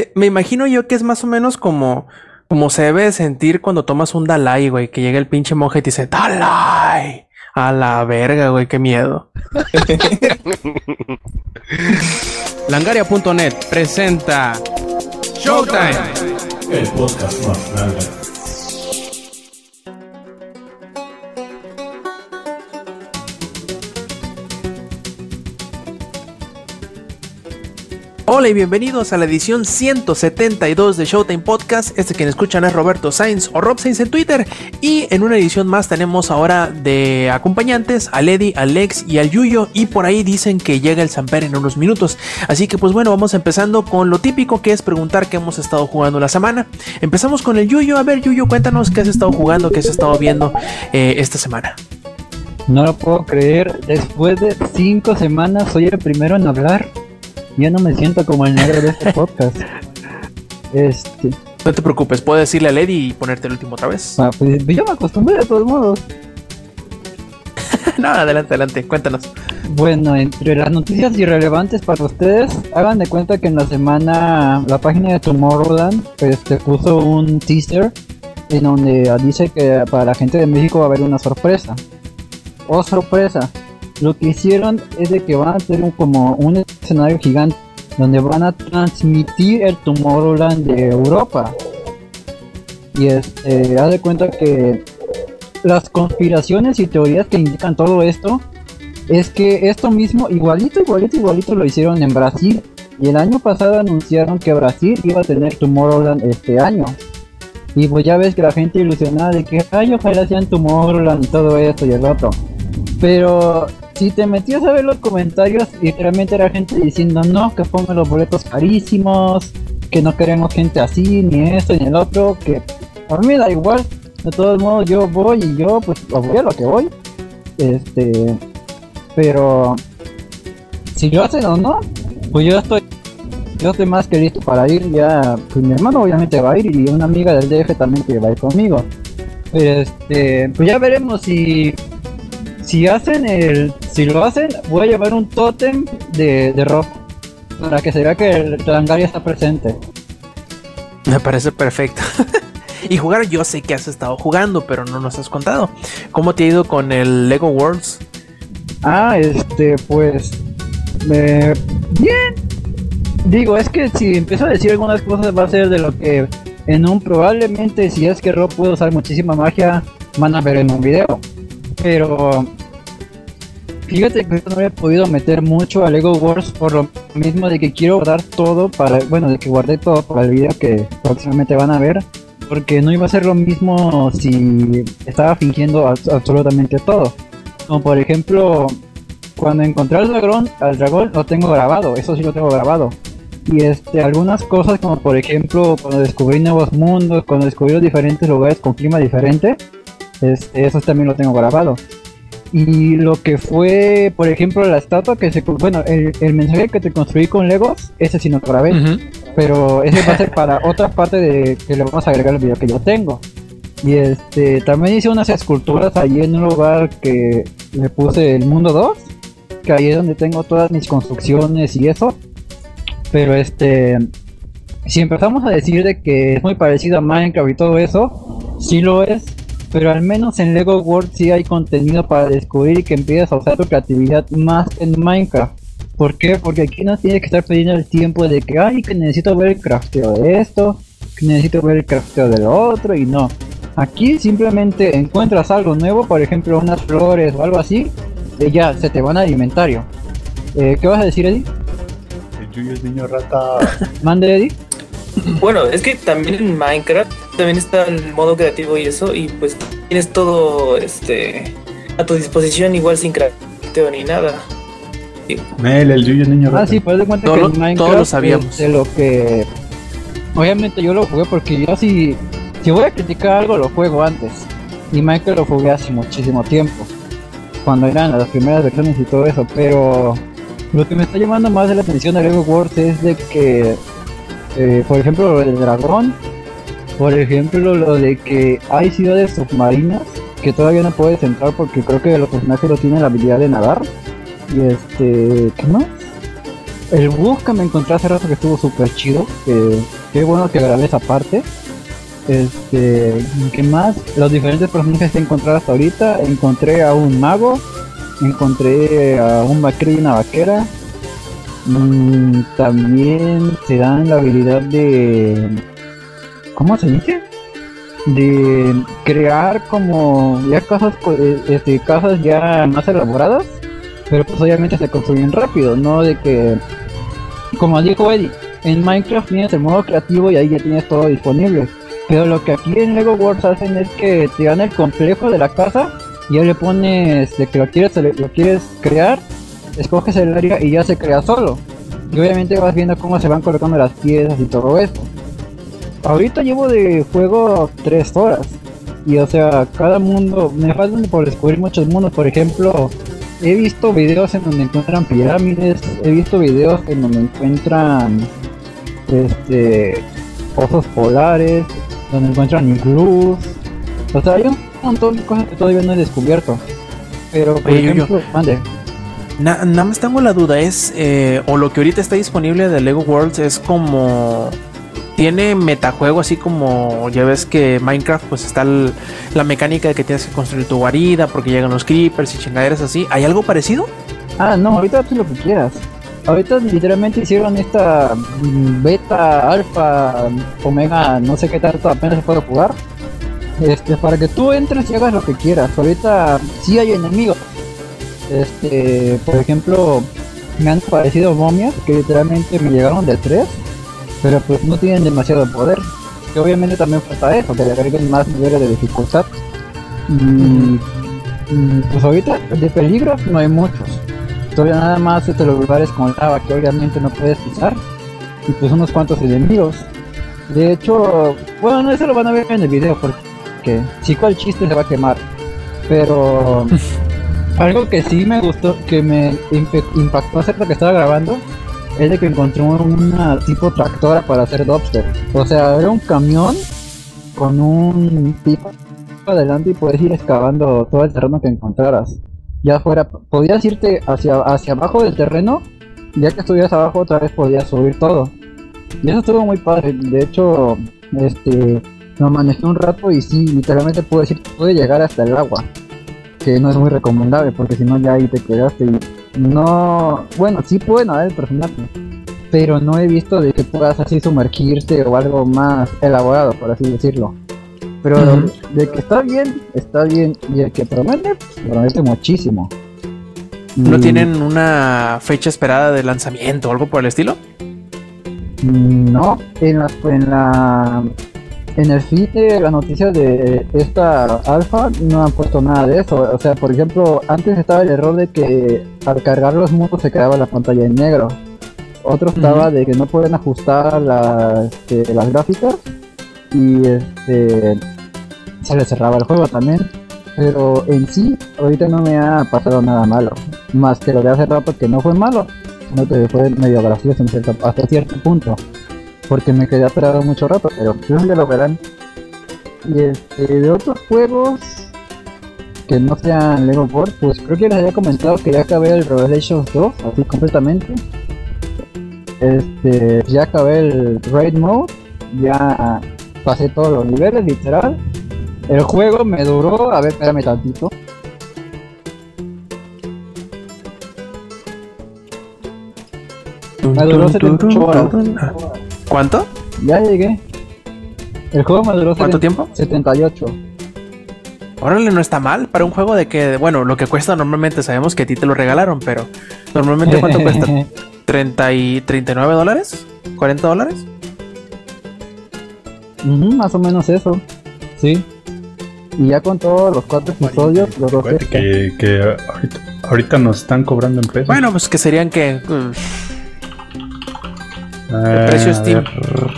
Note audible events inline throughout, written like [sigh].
Eh, me imagino yo que es más o menos como, como se debe sentir cuando tomas un Dalai, güey, que llega el pinche monje y te dice, Dalai. A la verga, güey, qué miedo. [laughs] Langaria.net presenta Showtime. El podcast más grande. Hola y bienvenidos a la edición 172 de Showtime Podcast. Este quien escuchan es Roberto Sainz o Rob Sainz en Twitter. Y en una edición más tenemos ahora de acompañantes a Lady, al Lex y al Yuyo. Y por ahí dicen que llega el Samper en unos minutos. Así que pues bueno, vamos empezando con lo típico que es preguntar qué hemos estado jugando la semana. Empezamos con el Yuyo. A ver, Yuyo, cuéntanos qué has estado jugando, qué has estado viendo eh, esta semana. No lo puedo creer. Después de cinco semanas soy el primero en hablar. Ya no me siento como el negro de este [laughs] podcast. Este. No te preocupes, puedo decirle a Lady y ponerte el último otra vez. Ah, pues yo me acostumbré de todos modos. [laughs] no, adelante, adelante, cuéntanos. Bueno, entre las noticias irrelevantes para ustedes, hagan de cuenta que en la semana la página de Tomorrowland pues, te puso un teaser en donde dice que para la gente de México va a haber una sorpresa. Oh, sorpresa. Lo que hicieron es de que van a tener un, como un escenario gigante donde van a transmitir el Tomorrowland de Europa. Y este, haz de cuenta que las conspiraciones y teorías que indican todo esto es que esto mismo, igualito, igualito, igualito lo hicieron en Brasil. Y el año pasado anunciaron que Brasil iba a tener Tomorrowland este año. Y pues ya ves que la gente ilusionada de que, ay, ojalá sean Tomorrowland y todo esto y el otro. Pero si te metías a ver los comentarios, literalmente era gente diciendo no, que pongan los boletos carísimos, que no queremos gente así, ni esto, ni el otro, que a mí me da igual. De todos modos, yo voy y yo, pues, voy a lo que voy. Este, pero si lo hacen o no, pues yo estoy, yo estoy más que listo para ir. Ya, pues mi hermano obviamente va a ir y una amiga del DF también que va a ir conmigo. Este, pues ya veremos si si hacen el. Si lo hacen, voy a llevar un tótem de, de rock. Para que se vea que el Langaria está presente. Me parece perfecto. [laughs] y jugar, yo sé que has estado jugando, pero no nos has contado. ¿Cómo te ha ido con el Lego Worlds? Ah, este, pues. Eh, bien. Digo, es que si empiezo a decir algunas cosas, va a ser de lo que en un probablemente, si es que Rob puede usar muchísima magia, van a ver en un video. Pero fíjate que no he podido meter mucho a Lego Wars por lo mismo de que quiero guardar todo para, bueno, de que guardé todo para el video que próximamente van a ver, porque no iba a ser lo mismo si estaba fingiendo absolutamente todo. Como por ejemplo, cuando encontré al dragón, al dragón lo tengo grabado, eso sí lo tengo grabado. Y este, algunas cosas como por ejemplo cuando descubrí nuevos mundos, cuando descubrí los diferentes lugares con clima diferente, este, eso también lo tengo grabado. Y lo que fue, por ejemplo, la estatua que se... Bueno, el, mensaje que te construí con Legos, ese sí no lo grabé. Pero ese va a ser para otra parte de que le vamos a agregar el video que yo tengo. Y este, también hice unas esculturas allí en un lugar que le puse el mundo 2. Que ahí es donde tengo todas mis construcciones y eso. Pero este, si empezamos a decir de que es muy parecido a Minecraft y todo eso, sí lo es, pero al menos en Lego World sí hay contenido para descubrir y que empiezas a usar tu creatividad más en Minecraft. ¿Por qué? Porque aquí no tienes que estar perdiendo el tiempo de que, ay, que necesito ver el crafteo de esto, que necesito ver el crafteo de lo otro, y no. Aquí simplemente encuentras algo nuevo, por ejemplo, unas flores o algo así, y ya se te van al inventario. Eh, ¿Qué vas a decir, Eddie? El Yuyo es niño rata. Mande, Eddie. Bueno, es que también en Minecraft también está el modo creativo y eso, y pues tienes todo este a tu disposición igual sin crafteo ni nada. Mel, el Yuyo niño rata. Ah, sí, pues de cuenta Todo que lo- en Minecraft todos lo sabíamos. De lo que obviamente yo lo jugué porque yo si si voy a criticar algo lo juego antes. Y Minecraft lo jugué hace muchísimo tiempo. Cuando eran las primeras versiones y todo eso, pero lo que me está llamando más de la atención de Lego Wars es de que eh, por ejemplo lo del dragón, por ejemplo lo de que hay ciudades submarinas que todavía no puedes entrar porque creo que los personajes no tienen la habilidad de nadar. Y este, ¿qué más? el bug que me encontré hace rato que estuvo súper chido, que qué bueno que grabé esa parte. Este, ¿qué más? Los diferentes personajes que he encontrado hasta ahorita, encontré a un mago, encontré a un vaquero y una vaquera. Mm, también se dan la habilidad de... ¿Cómo se dice? De crear como ya casas, eh, este, casas ya más elaboradas, pero pues obviamente se construyen rápido, no de que, como dijo Eddie, en Minecraft tienes el modo creativo y ahí ya tienes todo disponible. Pero lo que aquí en Lego Wars hacen es que te dan el complejo de la casa y ya le pones de que lo quieres, lo quieres crear, escoges el área y ya se crea solo. Y obviamente vas viendo cómo se van colocando las piezas y todo esto. Ahorita llevo de juego 3 horas. Y o sea, cada mundo, me faltan por descubrir muchos mundos. Por ejemplo, he visto videos en donde encuentran pirámides, he visto videos en donde encuentran este osos polares, donde encuentran iglús. O sea, hay un montón de cosas que todavía no he descubierto. Pero por Oye, ejemplo, mande. Na- nada más tengo la duda, es, eh, o lo que ahorita está disponible de Lego Worlds es como... Tiene metajuego así como ya ves que Minecraft pues está la mecánica de que tienes que construir tu guarida porque llegan los creepers y chingaderas así. ¿Hay algo parecido? Ah, no, ahorita haces lo que quieras. Ahorita literalmente hicieron esta mm, beta, alfa, omega, no sé qué tanto apenas se puede jugar. Este, para que tú entres y hagas lo que quieras. Ahorita sí hay enemigos. Este, por ejemplo, me han parecido momias que literalmente me llegaron del 3, pero pues no tienen demasiado poder. Que obviamente también falta eso, que le agreguen más niveles de dificultad. Y mm, pues ahorita de peligro no hay muchos. Todavía nada más este, los lugares con lava que obviamente no puedes pisar. Y pues unos cuantos enemigos. De hecho, bueno, no, eso lo van a ver en el video porque si cual chiste se va a quemar. Pero [laughs] algo que sí me gustó, que me impactó acerca que estaba grabando, es de que encontré una tipo tractora para hacer dubstep. O sea, era un camión con un tipo adelante y puedes ir excavando todo el terreno que encontraras. Ya fuera, podías irte hacia, hacia abajo del terreno, ya que estuvieras abajo otra vez podías subir todo. Y eso estuvo muy padre. De hecho, este, lo manejé un rato y sí, literalmente puedo decir que puede llegar hasta el agua. Que no es muy recomendable porque si no ya ahí te quedaste y no... Bueno, sí puede nadar el personaje. Pero no he visto de que puedas así sumergirte o algo más elaborado, por así decirlo. Pero de que está bien, está bien. Y el que promete, promete muchísimo. ¿No Y- tienen una fecha esperada de lanzamiento o algo por el estilo? Mm, No, en la, en la en el feed de la noticia de esta alfa no han puesto nada de eso. O sea, por ejemplo, antes estaba el error de que al cargar los mundos se quedaba la pantalla en negro. Otro estaba de que no pueden ajustar la- este, las gráficas y este se le cerraba el juego también. Pero en sí, ahorita no me ha pasado nada malo. Más que lo de hace rato que no fue malo, sino que fue medio gracioso en cierto- hasta cierto punto. Porque me quedé atorado mucho rato, pero creo que lo verán. Y este, de otros juegos que no sean Lego Board, pues creo que les había comentado que ya acabé el Revelations 2, así completamente. Este, ya acabé el Raid Mode, ya pasé todos los niveles, literal. El juego me duró, a ver, espérame tantito. Me duró 78 horas. ¿Cuánto? Ya llegué. El juego me duró ¿Cuánto 70 tiempo? 78. Órale, no está mal para un juego de que, bueno, lo que cuesta normalmente sabemos que a ti te lo regalaron, pero normalmente cuánto [laughs] cuesta? ¿30 y 39 dólares? ¿40 dólares? Ujú, más o menos eso. Sí. Y ya con todos los cuatro episodios, los dos que, que ahorita, ahorita nos están cobrando en pesos. Bueno, pues que serían que uh, Ah, precio a Steam. ver.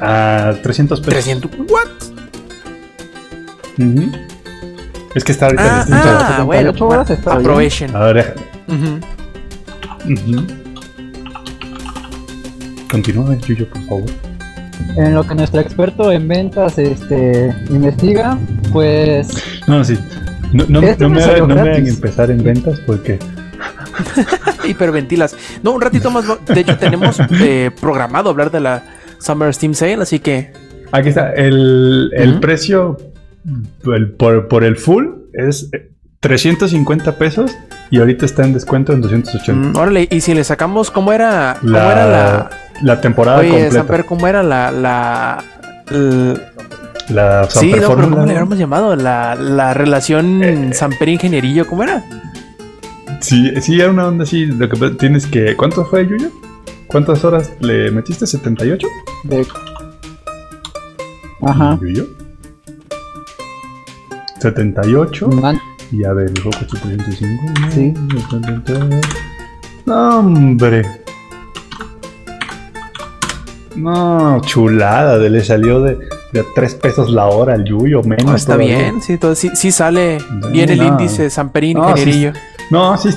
Ah, 300 pesos. 300. ¿What? Es que está ahorita Ah, distinto. ah, 78 bueno, horas está bien. aprovechen. A ver, Ujú. ujú. Continúa, Yuyo, por favor. En lo que nuestro experto en ventas este investiga, pues No, sí. No, no, Este no me no me hagan empezar en ventas porque [laughs] hiperventilas. No, un ratito más. De hecho, tenemos eh, programado hablar de la Summer Steam Sale, así que. Aquí está. El, el precio el- por, por el full es 350 pesos y ahorita está en descuento en 280. mm, órale, y si le sacamos, ¿cómo era, cómo la, era la. la temporada Oye, completa. Samper, ¿cómo era la. la, La sí, pero Fórmula, ¿cómo le habíamos llamado? La, la relación Eh, Samper Ingenierillo, ¿cómo era? Sí, sí, era una onda así. Lo que tienes que. ¿Cuánto fue, Yuyo? ¿Cuántas horas le metiste? ¿78? De- Ajá. ¿Yuyo? 78. Man- Y a ver, el Roku 805. Sí. No, hombre. No, chulada. de- Le salió de, de 3 pesos la hora al Yuyo, menos. No, está todavía. bien, sí, todo, sí, sí sale No, bien el índice Samperín No, sí. No, sí,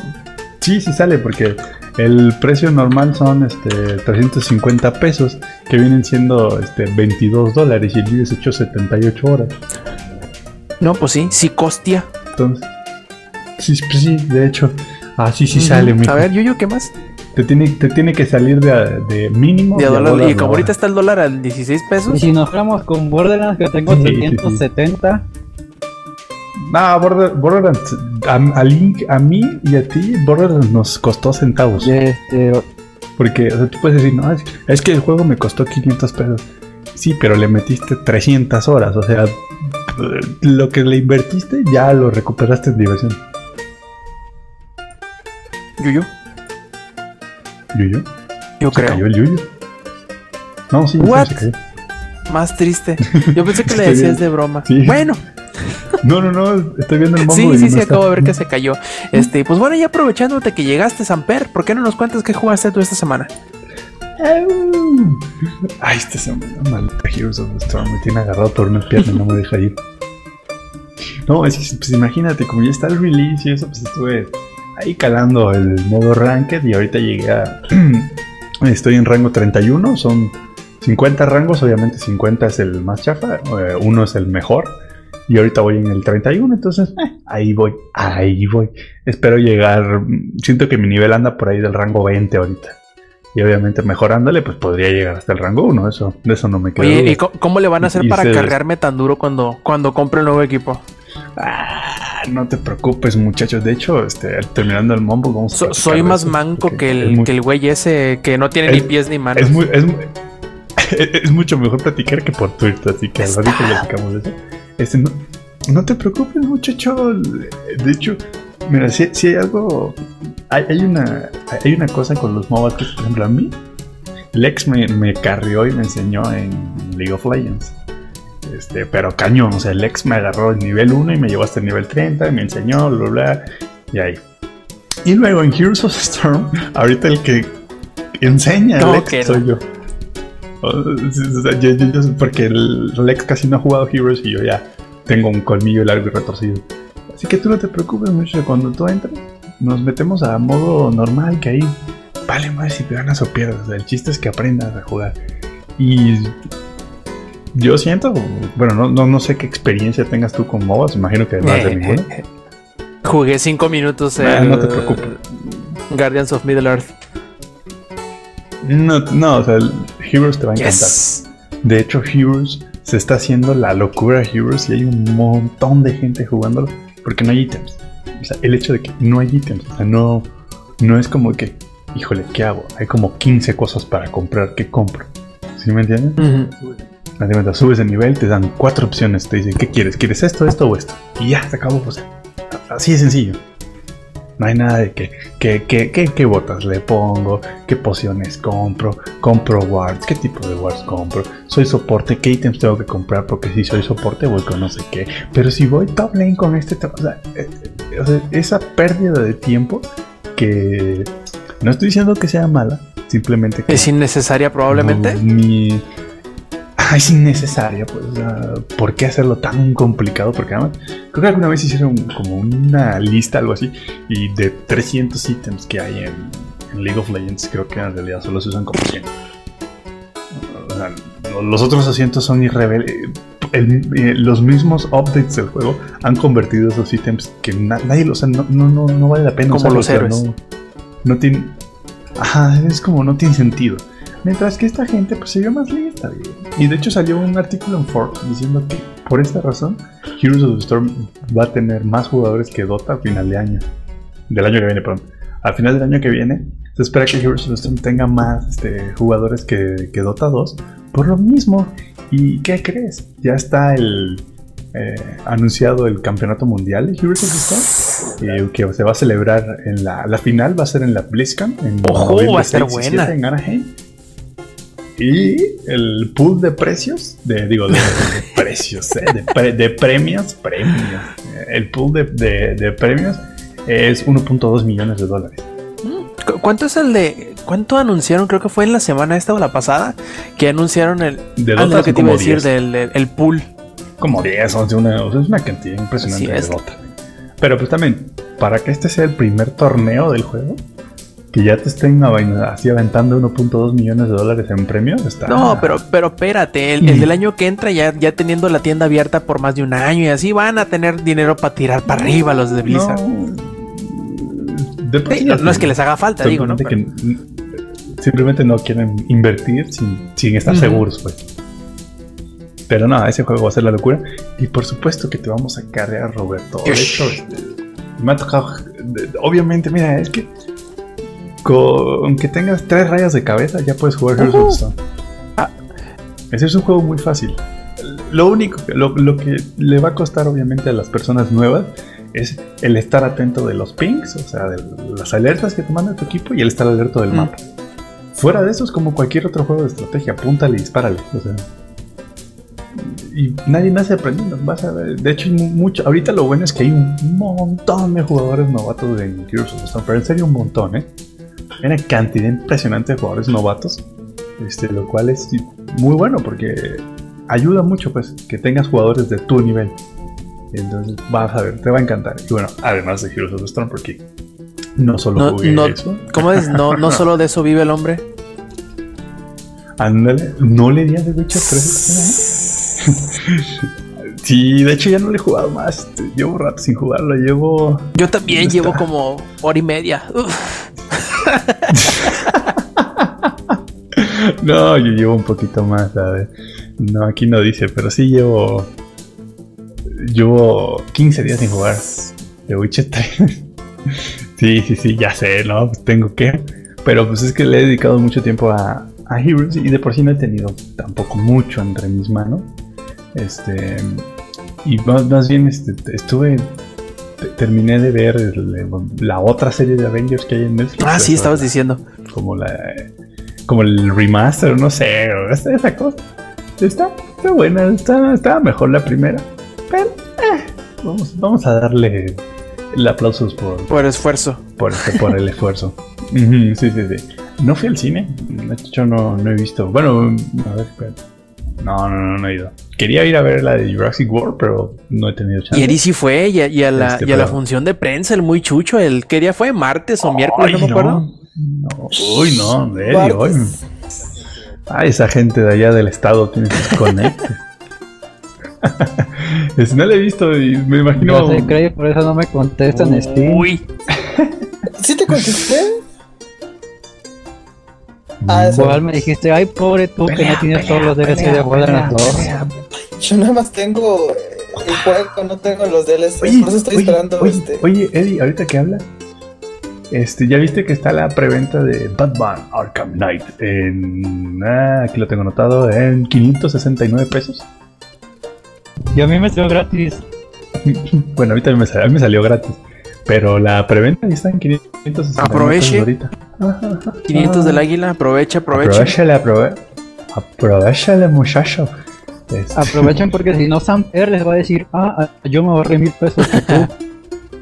sí, sí sale porque el precio normal son este 350 pesos que vienen siendo este 22 dólares y el Yuyo se echó 78 horas. No, pues sí, sí costia. Entonces, sí, pues sí, de hecho, así sí Ujú. sale, mijo. A ver, Yuyo, ¿qué más? Te tiene, te tiene que salir de, de mínimo. De a dólar, dólar y la como ahorita está el dólar al 16 Y pesos. si nos vamos con Borderlands, que tengo Sí, sí, sí. 370. No, Border- Borderlands, a, a Link, a mí y a ti, Borderlands nos costó centavos. Este, Porque o sea, tú puedes decir, no, es, es que el juego me costó 500 pesos. Sí, pero le metiste 300 horas. O sea, lo que le invertiste ya lo recuperaste en diversión. Yuyo, ¿Yuyo? yo ¿Se creo. cayó el Yuyo? No, sí, What? se cayó. Más triste. Yo pensé que [laughs] le decías de broma. Sí. Bueno, No, no, no, estoy viendo el mombo sí, sí, no sí, está. acabo de ver que se cayó. Este, pues bueno, ya aprovechándote que llegaste, Samper, ¿por qué no nos cuentas qué jugaste tú esta semana? Ay, este semana, maldita Heroes of the Storm, me tiene agarrado por una pierna y no me deja ir. No, es que, pues imagínate, como ya está el release y eso, pues estuve ahí calando el modo ranked y ahorita llegué a... [clears throat] Estoy en rango 31, son 50 rangos, obviamente 50 es el más chafa, eh, uno es el mejor. Y ahorita voy en el 31, entonces eh, [laughs] ahí voy, ahí voy. Espero llegar, siento que mi nivel anda por ahí del rango 20 ahorita. Y obviamente mejorándole, pues podría llegar hasta el rango 1, eso, de eso no me quedo. Oye, ¿y cómo le van a hacer Y para cargarme tan duro cuando, cuando compre el nuevo equipo? Ah, no te preocupes, muchachos. De hecho, este, terminando el mombo, vamos So- soy más eso, manco que el, muy- que el güey ese que no tiene ni Es- pies ni manos. Es, muy, es, mu- [laughs] es mucho mejor platicar que por Twitter, así que ratito platicamos eso. Este, no, no te preocupes, muchacho. De hecho, mira, si, si hay algo. Hay, hay una, hay una cosa con los MOBAs que, por ejemplo, a mí, Lex me, me carrió y me enseñó en League of Legends. Este, pero cañón, o sea, Lex me agarró el nivel 1 y me llevó hasta el nivel 30, y me enseñó, bla, bla, y ahí. Y luego en Heroes of the Storm, ahorita el que enseña a ¿Cómo Lex que no? soy yo. O sea, yo- yo- yo- porque el Lex casi no ha jugado Heroes y yo ya tengo un colmillo largo y retorcido. Así que tú no te preocupes mucho, cuando tú entres, nos metemos a modo normal, que ahí vale más si te ganas o pierdas. O sea, el chiste es que aprendas a jugar. Y yo siento, bueno, no, no, no sé qué experiencia tengas tú con MOBAs, imagino que más de Eh, ninguna. eh, eh. Jugué cinco minutos el no te preocupes. Guardians of Middle Earth. No, no, o sea, el Heroes te va a encantar. Yes. De hecho, Heroes se está haciendo la locura Heroes y hay un montón de gente jugándolo porque no hay ítems. O sea, el hecho de que no hay ítems, o sea, no, no es como que, híjole, ¿qué hago? Hay como 15 cosas para comprar, ¿qué compro? ¿Sí me entienden? Ujú. Haz de cuenta, subes de nivel, te dan cuatro opciones, te dicen, ¿qué quieres? ¿Quieres esto, esto o esto? Y ya, se acabó, o sea, así de sencillo. No hay nada de que, que, que, que, qué botas le pongo, qué pociones compro, compro wards, qué tipo de wards compro, soy soporte, qué ítems tengo que comprar, porque si soy soporte voy con no sé qué, pero si voy top lane con este, top- o sea, eh, eh, o sea, esa pérdida de tiempo que no estoy diciendo que sea mala, simplemente que Es innecesaria probablemente. no, ni- Ah, [laughs] es innecesaria, pues. ¿Por qué hacerlo tan complicado? Porque además, creo que alguna vez hicieron como una lista, algo así, y de 300 ítems que hay en, en League of Legends, creo que en realidad solo se usan como 100. O sea, lo- los otros asientos son irrelevantes. los mismos updates del juego han convertido esos ítems que na- nadie los. o sea, no, no, no, no vale la pena Como usarlos, los héroes. no- no tiene. Ajá, es como no tiene sentido. Mientras que esta gente pues se vio más lista. Y de hecho salió un artículo en Forbes diciendo que por esta razón Heroes of the Storm va a tener más jugadores que Dota a final de año. Del año que viene, perdón. Al final del año que viene se espera que Heroes of the Storm tenga más este, jugadores que, que Dota 2. Por lo mismo. ¿Y qué crees? Ya está el eh, anunciado el campeonato mundial de Heroes of the Storm. eh, que se va a celebrar en la, la final, va a ser en la BlizzCon. En Ojo, va a estar 6 y buena. 7 en Anaheim. Y el pool de precios, de, digo, de, de [laughs] precios, eh, de, pre- de premios, premios. Eh, El pool de, premios es 1.2 millones de dólares. ¿Cu- ¿Cuánto es el de.? ¿Cuánto anunciaron? Creo que fue en la semana esta o la pasada. Que anunciaron el. De Ah, lo que te iba a decir 10. del, del- el pool. Como 10, 11, una, o sea, es una cantidad impresionante de. Dota. Pero pues también, para que este sea el primer torneo del juego, que ya te estén así aventando 1.2 millones de dólares en premios, está... No, pero, pero espérate, el, el del año que entra, ya, ya teniendo la tienda abierta por más de un año y así van a tener dinero para tirar para arriba los de Blizzard. No, de Sí, no, es que les haga falta, digo, ¿no? simplemente Pero- que- simplemente no quieren invertir sin, sin estar seguros, pues. Pero no, ese juego va a ser la locura. Y por supuesto que te vamos a cargar, Roberto. De hecho, me ha tocado. Obviamente, mira, es que con que tengas tres rayas de cabeza ya puedes jugar Heroes of the Storm. Ah. Ese es un juego muy fácil. Lo único, que- lo, lo que le va a costar obviamente a las personas nuevas es el estar atento de los pings, o sea, de las alertas que te manda tu equipo y el estar alerta del Mm. mapa. Fuera de eso es como cualquier otro juego de estrategia, apúntale y dispárale. O sea, y nadie nace aprendiendo. Vas a ver. De hecho, mucho. Ahorita lo bueno es que hay un montón de jugadores novatos en Heroes of the Storm, pero en serio un montón, ¿eh? Hay una cantidad impresionante de jugadores novatos, este, lo cual es muy bueno porque ayuda mucho, pues, que tengas jugadores de tu nivel. Entonces, vas a ver, te va a encantar. Y bueno, además de Heroes of the Storm, porque no solo No, jugué no, eso. ¿Cómo es? No, no [laughs] solo de eso vive el hombre. Ándale, no le di a The Witcher 3. [laughs] sí, de hecho ya no le he jugado más. Llevo rato sin jugarlo. Llevo. Yo también ¿Dónde llevo está? como hora y media. Uf. No, yo llevo un poquito más. No, aquí no dice, pero sí llevo. Llevo 15 días sin jugar The Witcher 3. sí, sí, sí, ya sé, ¿no? Pues tengo que. Pero pues es que le he dedicado mucho tiempo a, a Heroes y de por sí no he tenido tampoco mucho entre mis manos. Este. Y más, más bien este, estuve. Te- Terminé de ver el- la otra serie de Avengers que hay en Netflix. Ah, sí, estabas diciendo. como la como el remaster, no sé, esa, esa cosa. Está, está buena, está, está mejor la primera. Pero eh, vamos, vamos a darle el aplausos por, Por esfuerzo. por, este- por el esfuerzo. [laughs] Sí, sí, sí. No fui al cine. De hecho, no, no he visto. Bueno, a ver, espera. No, no, no, no he ido. Quería ir a ver la de Jurassic World, pero no he tenido chance. Y Eri sí fue, y a, y a la, Este, y a la pero- función de prensa, el muy chucho, el ¿qué día fue? ¿Martes o miércoles? No me acuerdo. No, uy, no, Martes. hoy. Ah, esa gente de allá del estado tiene sus conectes. [laughs] Es- no la he visto y me imagino. Yo sé, Craig, por eso no me contestan en Steam. Uy, [laughs] ¿Sí te contesté? Ah. Igual me dijiste, ay, pobre tú que no tienes todos los DLC de Borderlands 2. Yo nada más tengo eh, el juego, no tengo los DLC. Oye, por eso estoy oye, esperando oye, este. oye, Eddie, ahorita que hablas, este, ya viste que está la preventa de Batman Arkham Knight en. Ah, aquí lo tengo anotado, en 569 pesos. Y a mí me salió gratis. [laughs] Bueno, ahorita me, sal- a mí me salió gratis. Pero la preventa ya está en 569 Aproveche. pesos ahorita. Ajá, ajá. 500 del águila, aprovecha, aprovecha. Aprovechale, aprove aprovechale, muchacho. Este, Aprovechen [laughs] porque si no Sam R les va a decir, ah, ah, yo me ahorré mil pesos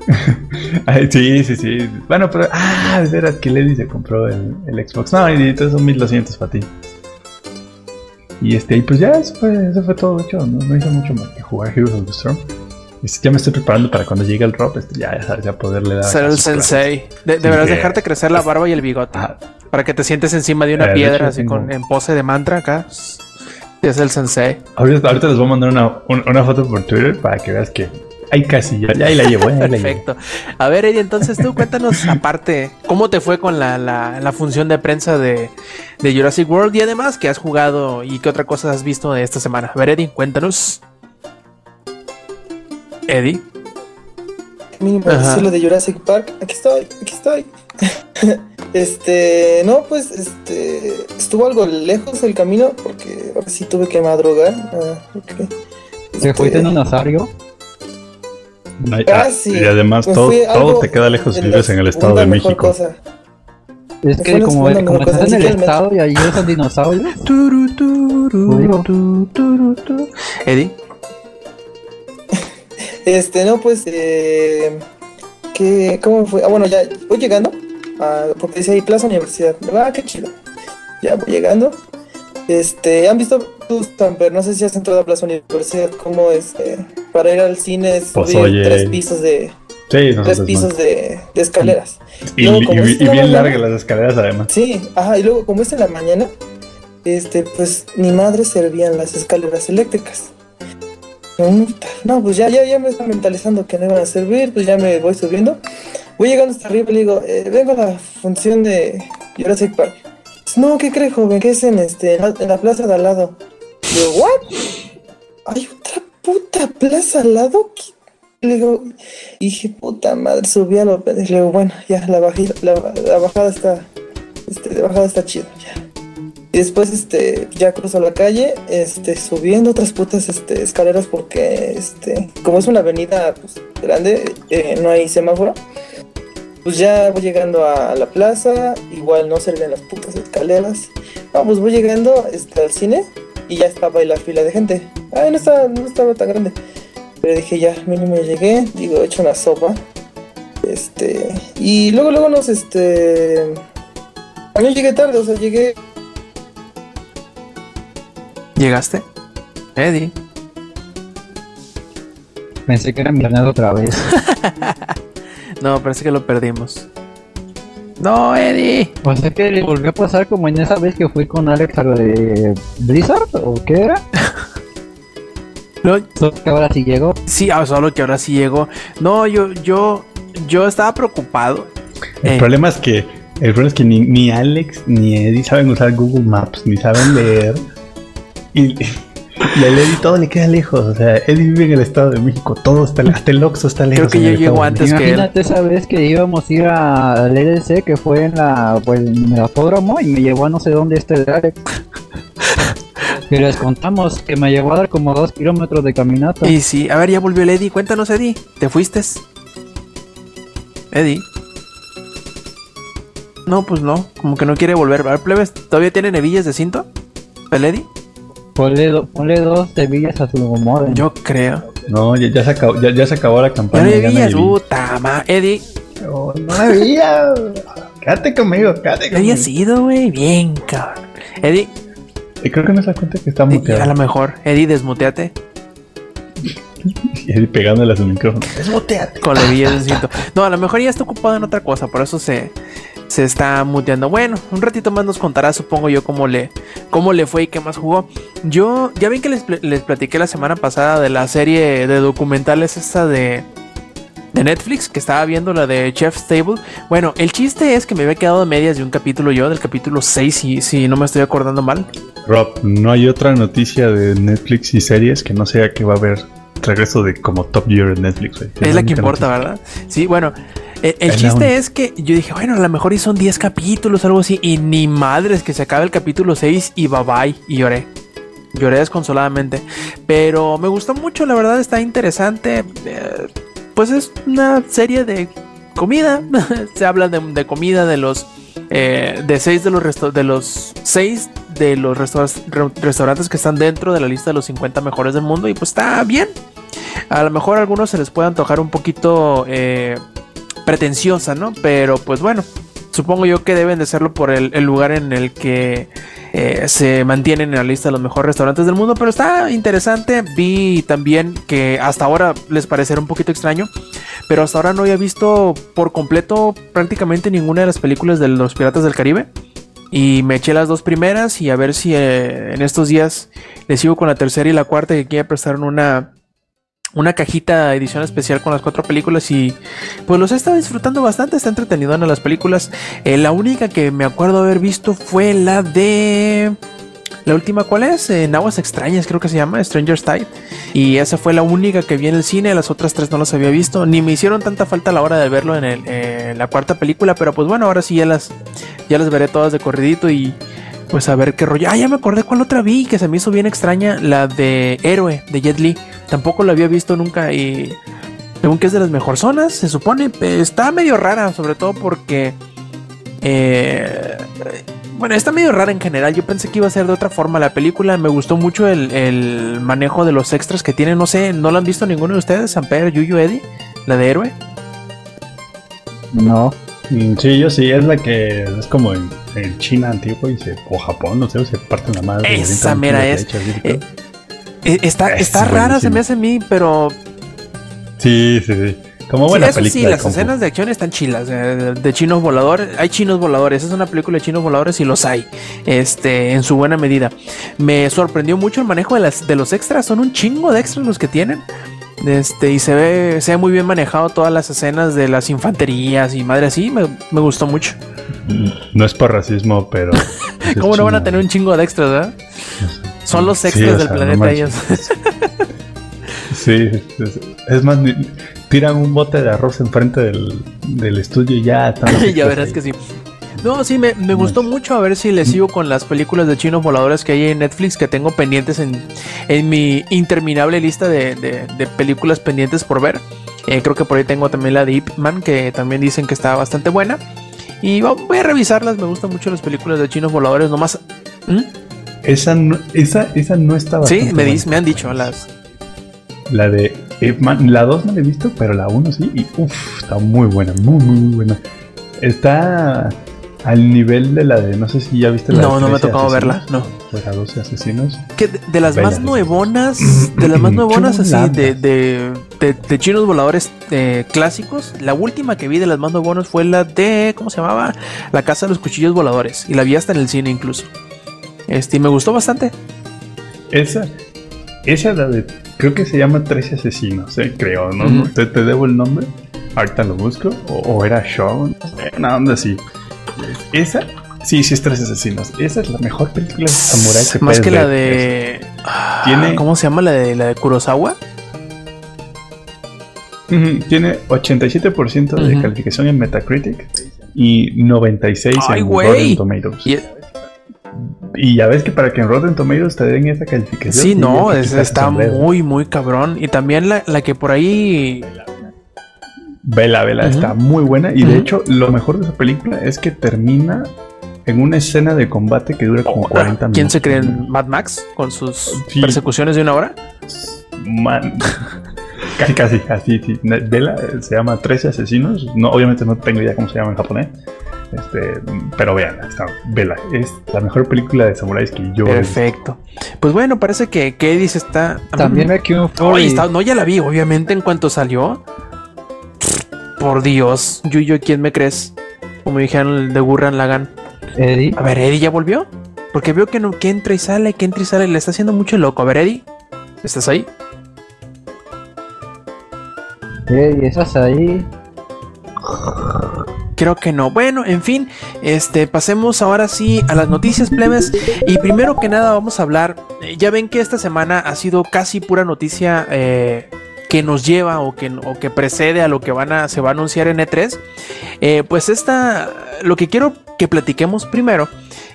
[laughs] ay, sí, sí, sí. Bueno, pero. Ah, de veras que Lady se compró el, el Xbox. No, y entonces son 1200 para ti. Y este, y pues ya, eso fue, eso fue todo. De hecho, no, no hice mucho más que jugar Heroes of the Storm. Ya me estoy preparando para cuando llegue el drop. Este, ya, ya ya poderle dar. Ser el sensei. De- deberás que- dejarte crecer la barba y el bigote. Ajá. Para que te sientes encima de una Eh, de piedra, hecho, así tengo- con en pose de mantra acá. Es el sensei. Ahorita, ahorita les voy a mandar una, un- una foto por Twitter para que veas que Ahí casi, ya, ya ahí la llevo. ahí la llevo. Perfecto. A ver, Eddie, entonces tú cuéntanos [laughs] aparte, ¿cómo te fue con la, la- la función de prensa de, de Jurassic World y además qué has jugado y qué otra cosa has visto de esta semana? A ver, Eddie, cuéntanos. Eddie. Mínimo decir lo de Jurassic Park. Aquí estoy, aquí estoy. [laughs] este, no, pues, este, estuvo algo lejos el camino porque ahora sí tuve que madrugar. Ah, ok. ¿Se fuiste en dinosaurio? Ay, Ah, ah, sí. Y además todo, todo te queda lejos si vives en el Estado de México. cosa. Es que como, mejor estás en el estado y ahí usan dinosaurios. Eddie. Este, no, pues, eh, ¿qué, ¿cómo fue? Ah, bueno, ya voy llegando, ah, porque dice ahí Plaza Universidad. Ah, qué chido. Ya voy llegando. Este, ¿han visto Stamper? No sé si has entrado a Plaza Universidad, cómo es, eh, para ir al cine es Pues, subir oye. tres pisos de, Sí, tres nosotros pisos de, de escaleras. Y, Luego, la bien mañana- largas las escaleras además. Sí, ajá, y luego como es en la mañana, este, pues ni madre servían las escaleras eléctricas. No, pues ya, ya, ya me están mentalizando que no iban a servir, pues ya me voy subiendo. Voy llegando hasta arriba y le digo, eh, vengo a la función de Jurassic Park. Pues, no, ¿qué crees, joven? Que es en este, en la, plaza de al lado. Le digo, ¿what? ¿Hay otra puta plaza al lado? ¿Qué? Le digo, y dije, puta madre, subí a lo. Le digo, bueno, ya, la, bajida, la, la bajada está, este, la bajada está chido, ya. Y después, este, ya cruzo la calle, este, subiendo otras putas, este, escaleras porque, este, como es una avenida, pues, grande, eh, no hay semáforo. Pues ya voy llegando a la plaza, igual no servían las putas escaleras. No, pues voy llegando, este, al cine y ya estaba ahí la fila de gente. Ay, no estaba, no estaba tan grande. Pero dije, ya, mínimo llegué, digo, he hecho una sopa. Este, y luego, luego nos, este, yo llegué tarde, o sea, llegué ¿Llegaste? Eddie. pensé que era mi otra vez. [laughs] No, parece que lo perdimos. No, Eddie. O sea que le volvió a pasar como en esa vez que fui con Alex a lo de Blizzard, ¿o qué era? [laughs] No, Solo que ahora sí llegó. sí, ah, solo que ahora sí llegó. No, yo, yo, yo estaba preocupado. El Eh, problema es que el problema es que ni, ni Alex ni Eddie saben usar Google Maps, ni saben leer. [laughs] Y, y a Eddie todo le queda lejos. O sea, Eddie vive en el Estado de México, todo está hasta el Oxxo está lejos. que en yo llego antes que él. Imagínate esa vez que íbamos a ir a- al EDC que fue en la pues, en el autódromo y me llevó a no sé dónde este de Alex. [laughs] Y les contamos que me llevó a dar como dos kilómetros de caminata. Y sí, a ver, ya volvió el Eddie. Cuéntanos, Eddie. ¿Te fuiste? Eddie. No, pues no. Como que no quiere volver. A ver, plebes, ¿todavía tiene nevillas de cinto? ¿El Eddie? Ponle, do- ponle dos tebillas a su modem. Yo creo. No, ya, ya se acabó, ya, ya se acabó la ¿Ya campaña. no ya? Eddie. Puta ma. Eddie. No, no había. Quédate conmigo, quédate ¿Qué conmigo. había sido, güey? Bien, cabrón. Eddie, Y creo que no se da cuenta que está y- a muteado. lo mejor. Eddie, desmuteate. [laughs] Eddie pegándole a su micrófono. Desmuteate. Con nevillas de cinto. No, a lo mejor ya está ocupado en otra cosa. Por eso se, se está muteando. Bueno, un ratito más nos contará, supongo yo, cómo le, cómo le fue y qué más jugó. Yo, ya ven que les, les platiqué la semana pasada de la serie de documentales esta de, de Netflix, que estaba viendo la de Chef's Table. Bueno, el chiste es que me había quedado de medias de un capítulo yo, del capítulo 6, si, si no me estoy acordando mal. Rob, no hay otra noticia de Netflix y series que no sea que va a haber regreso de como Top Gear en Netflix. güey. Es la que importa, noticia. ¿verdad? Sí, bueno. El, el Es chiste es que yo dije, bueno, a lo mejor y son 10 capítulos, algo así, y ni madres que se acabe el capítulo 6 y bye bye, y lloré. Lloré desconsoladamente. Pero me gustó mucho, la verdad, está interesante. Eh, pues es una serie de comida. [laughs] se habla de, de comida de los. eh, de seis de los resto- de los seis de los re- restaurantes que están dentro de la lista de los 50 mejores del mundo. Y pues está bien. A lo mejor a algunos se les puede antojar un poquito eh, pretenciosa, ¿no? Pero pues bueno, supongo yo que deben de serlo por el, lugar en el que eh, se mantienen en la lista de los mejores restaurantes del mundo. Pero está interesante. Vi también que hasta ahora les parecerá un poquito extraño. Pero hasta ahora no había visto por completo prácticamente ninguna de las películas de los Piratas del Caribe. Y me eché las dos primeras y a ver si eh, en estos días les sigo con la tercera y la cuarta que quiere prestaron una, una cajita edición especial con las cuatro películas y pues los he estado disfrutando bastante, está entretenido en las películas. Eh, la única que me acuerdo haber visto fue la de... La última, ¿cuál es? En Aguas Extrañas, creo que se llama, Stranger's Tide. Y esa fue la única que vi en el cine, las otras tres no las había visto. Ni me hicieron tanta falta a la hora de verlo en, el, la cuarta película, pero pues bueno, ahora sí ya las, ya las veré todas de corridito y pues a ver qué rollo. Ah, ya me acordé cuál otra vi que se me hizo bien extraña, la de Héroe de Jet Li. Tampoco la había visto nunca y según que es de las mejor zonas, se supone. Está medio rara, sobre todo porque... Eh, bueno, está medio rara en general. Yo pensé que iba a ser de otra forma la película. Me gustó mucho el, el manejo de los extras que tiene. No sé, ¿no lo han visto ninguno de ustedes? Samper, Yuyu, Eddie, la de héroe. No. Mm, Sí, yo sí, es la que es como en, en China antiguo y se, o Japón, no sé, se parten la madre. Esa mera es. Eh, Está, Es está rara, se me hace a mí, pero Sí, sí, sí. Como Sí, buena eso película. sí, las Fu. escenas de acción están chilas. eh, De, chinos voladores. Hay chinos voladores. Es una película de chinos voladores y los hay. Este, en su buena medida. Me sorprendió mucho el manejo de, las, de los extras. Son un chingo de extras los que tienen. Este, y se ve, se ve muy bien manejado todas las escenas de las infanterías y madre así. Me, me gustó mucho. No es por racismo, pero. [laughs] ¿Cómo no van a tener un chingo de extras, verdad? Son los Sí, extras o del sea, planeta ellos. [laughs] Sí, es, es más, ni- tiran un bote de arroz enfrente del, del estudio y ya están. [laughs] ya verás ahí. que sí. No, sí, me, me gustó mucho. A ver si le sigo con las películas de chinos voladores que hay en Netflix que tengo pendientes en, en mi interminable lista de, de- de películas pendientes por ver. Eh, creo que por ahí tengo también la de Ip Man, que también dicen que está bastante buena. Y voy a revisarlas. Me gustan mucho las películas de chinos voladores. Nomás. ¿Mm? Esa no, esa, esa no estaba. Sí, me, dis- me han dicho las. La de la 2 no la he visto, pero la 1 sí. Y uff, está muy buena, muy, muy, muy buena. Está al nivel de la de. No sé si ya viste la No, de no me ha 13 tocado verla. No. O la 12 asesinos. Que de, de las más nuevonas, [clears throat] de las más nuevonas así, de, de- de chinos voladores eh, clásicos, la última que vi de las más nuevonas fue la de, ¿cómo se llamaba? La Casa de los Cuchillos Voladores, y la vi hasta en el cine incluso. Este, y me gustó bastante. Esa, esa la de. Creo que se llama 13 asesinos, eh, creo, ¿no? Te, te debo el nombre. Ahorita lo busco. O, o era Shaw. Una onda así. Esa. Sí, sí es 13 asesinos. Esa es la mejor película de samurai que Más que la ver. de... ah, Tiene- ¿Cómo se llama la de, la de Kurosawa? Ujú, Tiene 87% de calificación en Metacritic y 96% Ay, en güey. Rotten Tomatoes. Y- Y ya ves que para que en Rotten Tomatoes te den esa calificación. sí, no, es- está muy, muy cabrón. Y también la, la que por ahí... Vela, vela, está muy buena. Y de hecho, lo mejor de esa película es que termina en una escena de combate que dura como 40 minutos. ¿Quién se cree en Mad Max con sus Sí. persecuciones de una hora? Man. [laughs] casi, casi, así, sí. Vela se llama 13 asesinos. No, obviamente no tengo idea cómo se llama en japonés. Este, pero vean, está, Vela. Es la mejor película de samuráis que yo he visto. Perfecto. Pues bueno, parece que, se está. También aquí un no, ya la vi, obviamente, en cuanto salió. Por Dios, Yuyo, ¿quién me crees? Como dijeron el de Gurran Lagan. Eddie. A ver, Eddie ya volvió. Porque veo que no, que entra y sale, que entra y sale, le está haciendo mucho loco. A ver, Eddie, ¿estás ahí? Eddie, ¿estás ahí? Creo que no. Bueno, en fin, este, pasemos ahora sí a las noticias plebes. Y primero que nada vamos a hablar. eh, Ya ven que esta semana ha sido casi pura noticia eh, que nos lleva o que, o que precede a lo que van a, se va a anunciar en E3. Eh, pues esta, lo que quiero que platiquemos primero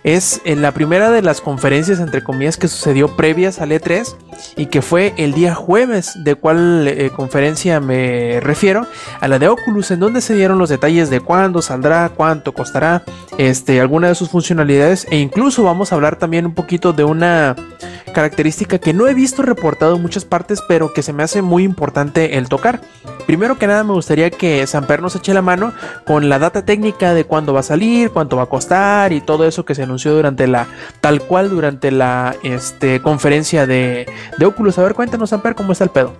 es en la primera de las conferencias entre comillas que sucedió previas al E3 y que fue el día jueves, de cuál eh, conferencia me refiero, a la de Oculus, en donde se dieron los detalles de cuándo saldrá, cuánto costará, este, alguna de sus funcionalidades e incluso vamos a hablar también un poquito de una característica que no he visto reportado en muchas partes, pero que se me hace muy importante el tocar. Primero que nada me gustaría que Samper nos eche la mano con la data técnica de cuándo va a salir, cuánto va a costar y todo eso que se anunció durante la, tal cual durante la este, conferencia de, de Oculus. A ver, cuéntanos Samper cómo está el pedo.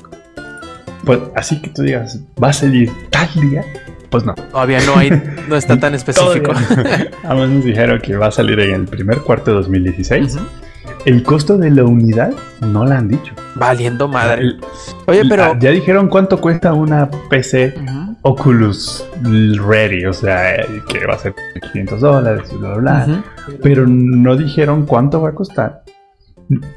Pues así que tú digas, va a salir tal día. Pues no. Todavía no hay, no está [laughs] tan específico. Además [laughs] nos dijeron que va a salir en el primer cuarto de 2016. Ujú. El costo de la unidad no la han dicho. Valiendo madre. El- Oye, pero. Ah, Ya dijeron cuánto cuesta una PC Oculus Ready, o sea, eh, que va a ser 500 dólares y bla, bla, bla. ujú. Pero no dijeron cuánto va a costar.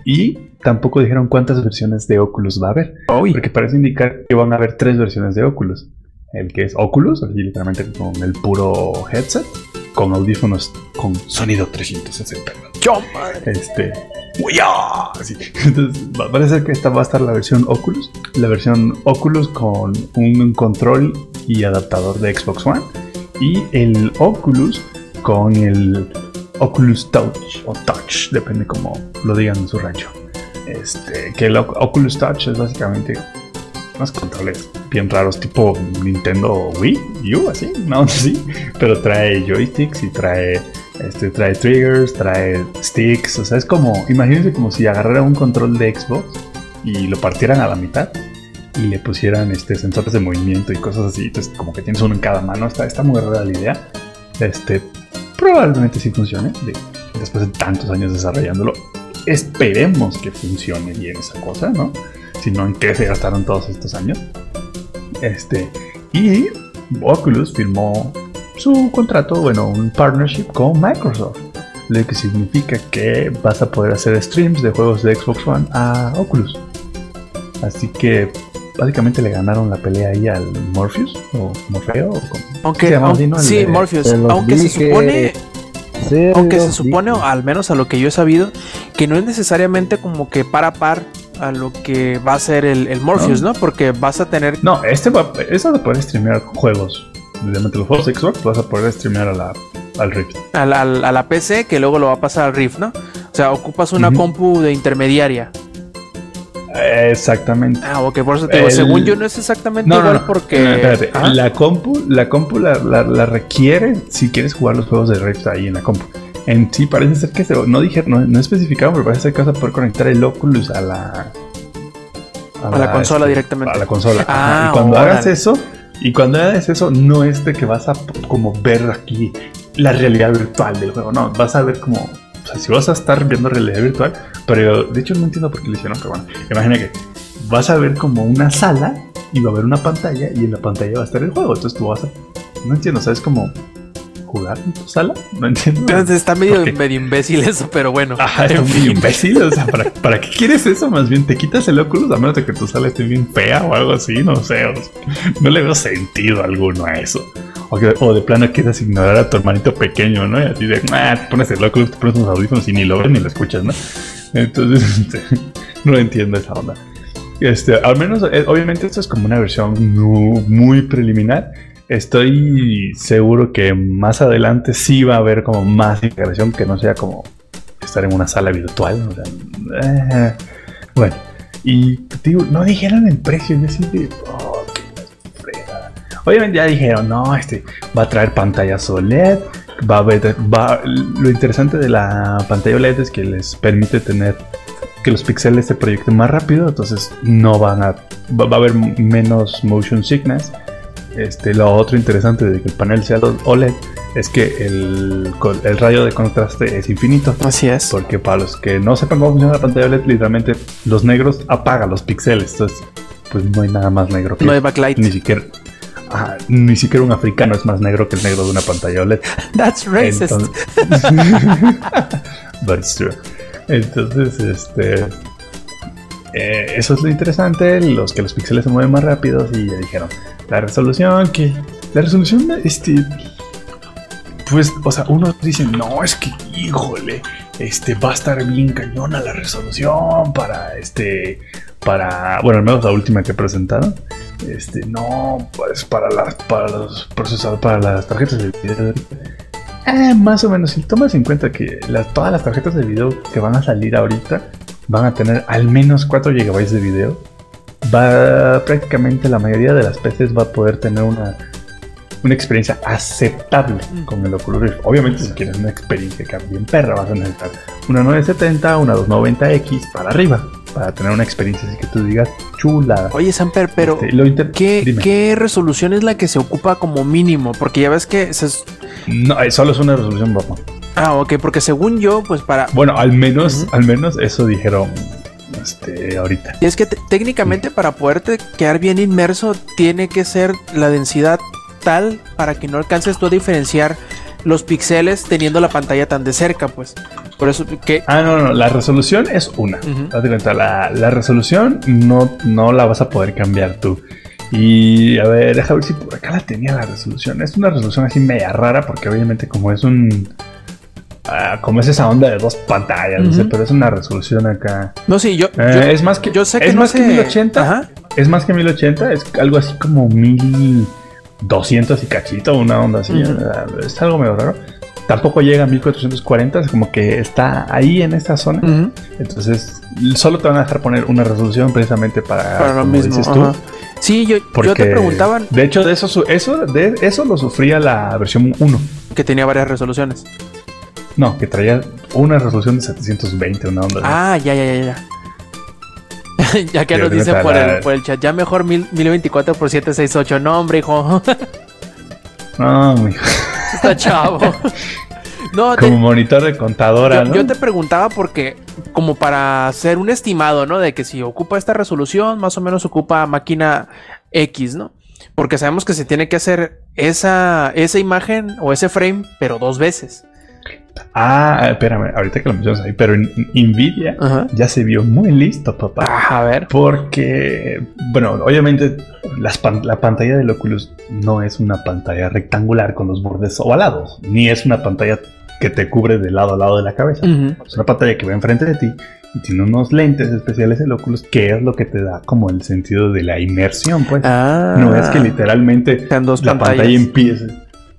Y tampoco dijeron cuántas versiones de Oculus va a haber. Uy. Porque parece indicar que van a haber tres versiones de Oculus. El que es Oculus, así literalmente con el puro headset, con audífonos con sonido 360. Yo, madre. Este. Así. Entonces, va- parece que esta va a estar la versión Oculus. La versión Oculus con un control y adaptador de Xbox One. Y el Oculus con el Oculus Touch o Touch, depende como lo digan en su rancho. Este, que el Oc- Oculus Touch es básicamente unos controles bien raros, tipo Nintendo Wii U, así, no, sí, pero trae joysticks y trae este, trae triggers, trae sticks, o sea, es como, imagínense como si agarraran un control de Xbox y lo partieran a la mitad y le pusieran este, sensores de movimiento y cosas así, entonces como que tienes uno en cada mano, está, está muy rara la idea, este, probablemente sí funcione, de- después de tantos años desarrollándolo, esperemos que funcione bien esa cosa, ¿no? Si no, ¿en qué se gastaron todos estos años? Este, y Oculus firmó su contrato, bueno, un partnership con Microsoft. Lo que significa que vas a poder hacer streams de juegos de Xbox One a Oculus. Así que básicamente le ganaron la pelea ahí al Morpheus o Morfeo. o como- Aunque, se aunque- sí, de- Morpheus. Aunque se supone, Se aunque se supone, dije. al menos a lo que yo he sabido, que no es necesariamente como que par a par a lo que va a ser el, el Morpheus, ¿no? Porque vas a tener. No, este va, este va a poder streamear juegos. Obviamente los juegos de Xbox vas a poder streamear a la, al Rift. A la, a la PC que luego lo va a pasar al Rift, ¿no? O sea, ocupas una compu de intermediaria. Exactamente. Ah, ok, por eso te digo, El- según yo no es exactamente No, no, igual no. porque... No, espérate. Ah, La compu, la compu la, la- la requiere si quieres jugar los juegos de Rift ahí en la compu. En sí parece ser que se, no dije, no, no especificaron, pero parece ser que vas a poder conectar el Oculus a la A la consola directamente. A la consola. Ah, Ajá, y cuando hagas eso, y cuando hagas eso, no es de que vas a como ver aquí la realidad virtual del juego, no, vas a ver como, o sea, si vas a estar viendo realidad virtual, pero de hecho no entiendo por qué lo hicieron, pero bueno, imagina que vas a ver como una sala y va a haber una pantalla y en la pantalla va a estar el juego, entonces tú vas a, no entiendo, ¿sabes cómo jugar en tu sala? No entiendo. Entonces está medio, ¿Por qué? medio imbécil eso, pero bueno. Ajá, en es muy fin. imbécil. O sea, ¿para, [laughs] ¿para qué quieres eso? Más bien te quitas el Oculus a menos de que tu sala esté bien fea o algo así. No sé. o sea, no le veo sentido alguno a eso. O, que- o de plano quieres ignorar a tu hermanito pequeño, ¿no? Y así de, ah, te pones el Oculus, te pones unos audífonos y ni lo ves ni lo escuchas, ¿no? Entonces, [laughs] este, no entiendo esa onda. Este, al menos, eh, obviamente, esto es como una versión mu- muy preliminar. Estoy seguro que más adelante sí va a haber como más integración que no sea como estar en una sala virtual. eh, bueno, y digo, no dijeron el precio. Yo de, oh. Obviamente ya dijeron, no, este va a traer pantallas OLED. Va a haber, lo interesante de la pantalla OLED es que les permite tener que los píxeles se proyecten más rápido, entonces no van a va a haber menos motion sickness. Este, lo otro interesante de que el panel sea OLED es que el, el rayo de contraste es infinito. Así es. Porque para los que no sepan cómo funciona la pantalla OLED, literalmente los negros apagan los píxeles. Entonces, pues no hay nada más negro que No hay backlight. ni siquiera. ajá, ni siquiera un africano es más negro que el negro de una pantalla OLED. [laughs] That's racist. Entonces- [laughs] But it's true. Entonces, este. Eh, eso es lo interesante. Los que los píxeles se mueven más rápidos. Y ya dijeron. La resolución que. La resolución, este. Pues, o sea, unos dicen, no, es que, híjole, este va a estar bien cañona la resolución para este. Para. Bueno, al menos la última que presentaron. Este, no, pues para las, para los para las tarjetas de video. Eh, más o menos, si tomas en cuenta que todas las tarjetas de video que van a salir ahorita van a tener al menos 4 GB de video, va prácticamente la mayoría de las PCs va a poder tener una, una experiencia aceptable con el Oculus Rift. Obviamente, si quieres una experiencia que bien perra, vas a necesitar una 970, una 290X para arriba, para tener una experiencia así que tú digas chula. Oye, Samper, pero Este, lo ¿qué. ¿qué resolución es la que se ocupa como mínimo? Porque ya ves que... se- No, eh, solo es una resolución baja. Ah, ok, porque según yo, pues para... Bueno, al menos, al menos eso dijeron este, ahorita. Y es que te- técnicamente para poderte quedar bien inmerso tiene que ser la densidad tal para que no alcances tú a diferenciar los píxeles teniendo la pantalla tan de cerca, pues. Por eso que... Ah, no, no, la resolución es una. Date cuenta, la, la resolución no, no la vas a poder cambiar tú. Y a ver, deja ver si por acá la tenía la resolución. Es una resolución así media rara porque obviamente como es un... ah, como es esa onda de dos pantallas, no sé, Ujú. pero es una resolución acá. No, sí, yo... Eh, yo- es más que, yo sé que es no más que sé- 1080. Ajá. Es más que 1080, es algo así como 1200 y cachito, una onda así. Eh, Es algo medio raro. Tampoco llega a 1440, es como que está ahí en esta zona. Entonces, solo te van a dejar poner una resolución precisamente para, Para lo mismo. dices tú. Sí, yo, Porque, yo te preguntaban De hecho, de eso, eso, de eso lo sufría la versión 1. que tenía varias resoluciones. No, que traía una resolución de 720, una onda. Ah, ya, ya, ya, ya. [laughs] ya que nos dicen por la- el, por el chat, ya mejor mil- 1024 por 768. No, hombre, hijo. No, mijo. [laughs] Está chavo. [laughs] no, te- Como monitor de contadora, yo, ¿no? yo te preguntaba porque, como para hacer un estimado, ¿no? De que si ocupa esta resolución, más o menos ocupa máquina X, ¿no? Porque sabemos que se tiene que hacer esa, esa imagen o ese frame, pero dos veces. Ah, espérame, ahorita que lo mencionas ahí, pero en Nvidia Ajá. ya se vio muy listo, papá. Ah, a ver. Porque, bueno, obviamente las pan- la pantalla del Oculus no es una pantalla rectangular con los bordes ovalados, ni es una pantalla que te cubre de lado a lado de la cabeza. Es una pantalla que va enfrente de ti y tiene unos lentes especiales el Oculus, que es lo que te da como el sentido de la inmersión, pues. Ah. No es que literalmente la pantallas. pantalla empiece.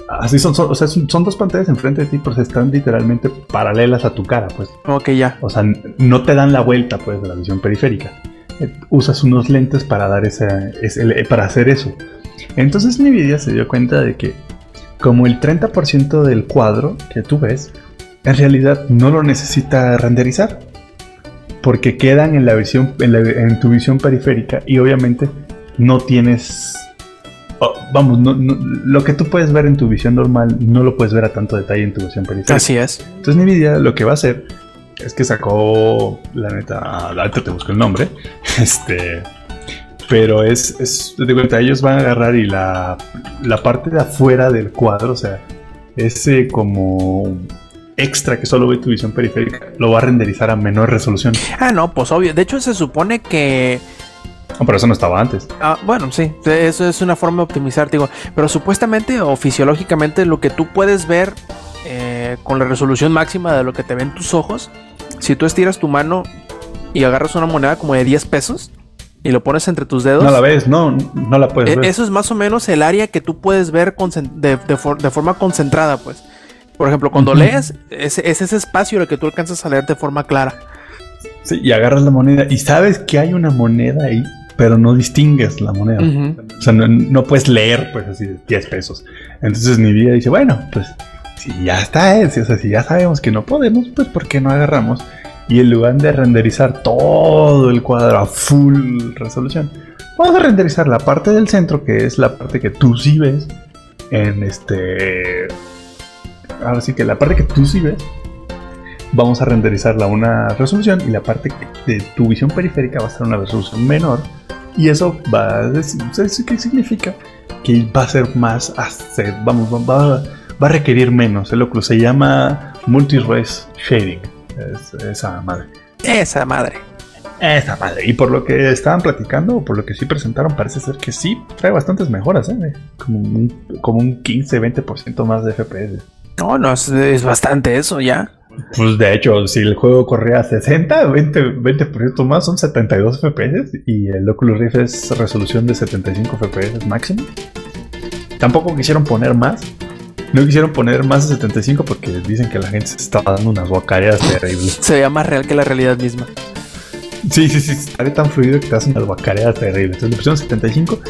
Así son, son- o sea, son, son dos pantallas enfrente de ti, pero están literalmente paralelas a tu cara, pues. Ok, ya. O sea, no te dan la vuelta, pues, de la visión periférica. Eh, Usas unos lentes para dar esa, ese- eh, para hacer eso. Entonces Nvidia se dio cuenta de que como el 30% del cuadro que tú ves, en realidad no lo necesita renderizar. Porque quedan en la visión, en, la- en tu visión periférica y obviamente no tienes. Oh, vamos, no- no- lo que tú puedes ver en tu visión normal no lo puedes ver a tanto detalle en tu visión periférica. Así es. Entonces Nvidia lo que va a hacer es que sacó, la neta, ahorita te busco el nombre, [laughs] este, pero es, es de cuenta, ellos van a agarrar y la, la parte de afuera del cuadro, o sea, ese como extra que solo ve tu visión periférica, lo va a renderizar a menor resolución. Ah, no, pues obvio. De hecho, se supone que No, pero eso no estaba antes. Ah, bueno, sí, eso es una forma de optimizar, digo, pero supuestamente o fisiológicamente lo que tú puedes ver eh, con la resolución máxima de lo que te ven tus ojos, si tú estiras tu mano y agarras una moneda como de 10 pesos y lo pones entre tus dedos, No la ves, no, no la puedes e- ver. eso es más o menos el área que tú puedes ver de, de for- de forma concentrada, pues. Por ejemplo, cuando lees, es, es ese espacio el que tú alcanzas a leer de forma clara. Sí, y agarras la moneda y sabes que hay una moneda ahí, pero no distingues la moneda. O sea, no, no puedes leer, pues así, 10 pesos. Entonces Nvidia dice, bueno, pues si ya está, eh, si, o sea, si ya sabemos que no podemos, pues ¿por qué no agarramos? Y en lugar de renderizar todo el cuadro a full resolución, vamos a renderizar la parte del centro, que es la parte que tú sí ves, en este... Ahora sí que la parte que tú sí ves, vamos a renderizarla a una resolución y la parte de tu visión periférica va a ser una resolución menor y eso va a decir, ¿sabes ¿qué significa? Que va a ser más, hacer, vamos, va, va a requerir menos. El Oculus se llama Multi-Res Shading. Es, esa madre. Esa madre. Esa madre. Y por lo que estaban platicando, o por lo que sí presentaron, parece ser que sí trae bastantes mejoras, ¿eh? Como un, como un 15-20% más de FPS. No, no, es, es bastante eso ya. Pues de hecho, si el juego corría a 60, 20%, 20 más son 72 FPS y el Oculus Rift es resolución de 75 FPS máximo. Tampoco quisieron poner más. No quisieron poner más de 75 porque dicen que la gente se está dando unas guacareas terribles. Se veía más real que la realidad misma. Sí, sí, sí, estaré tan fluido que te hacen unas guacareas terribles. Entonces le pusieron 75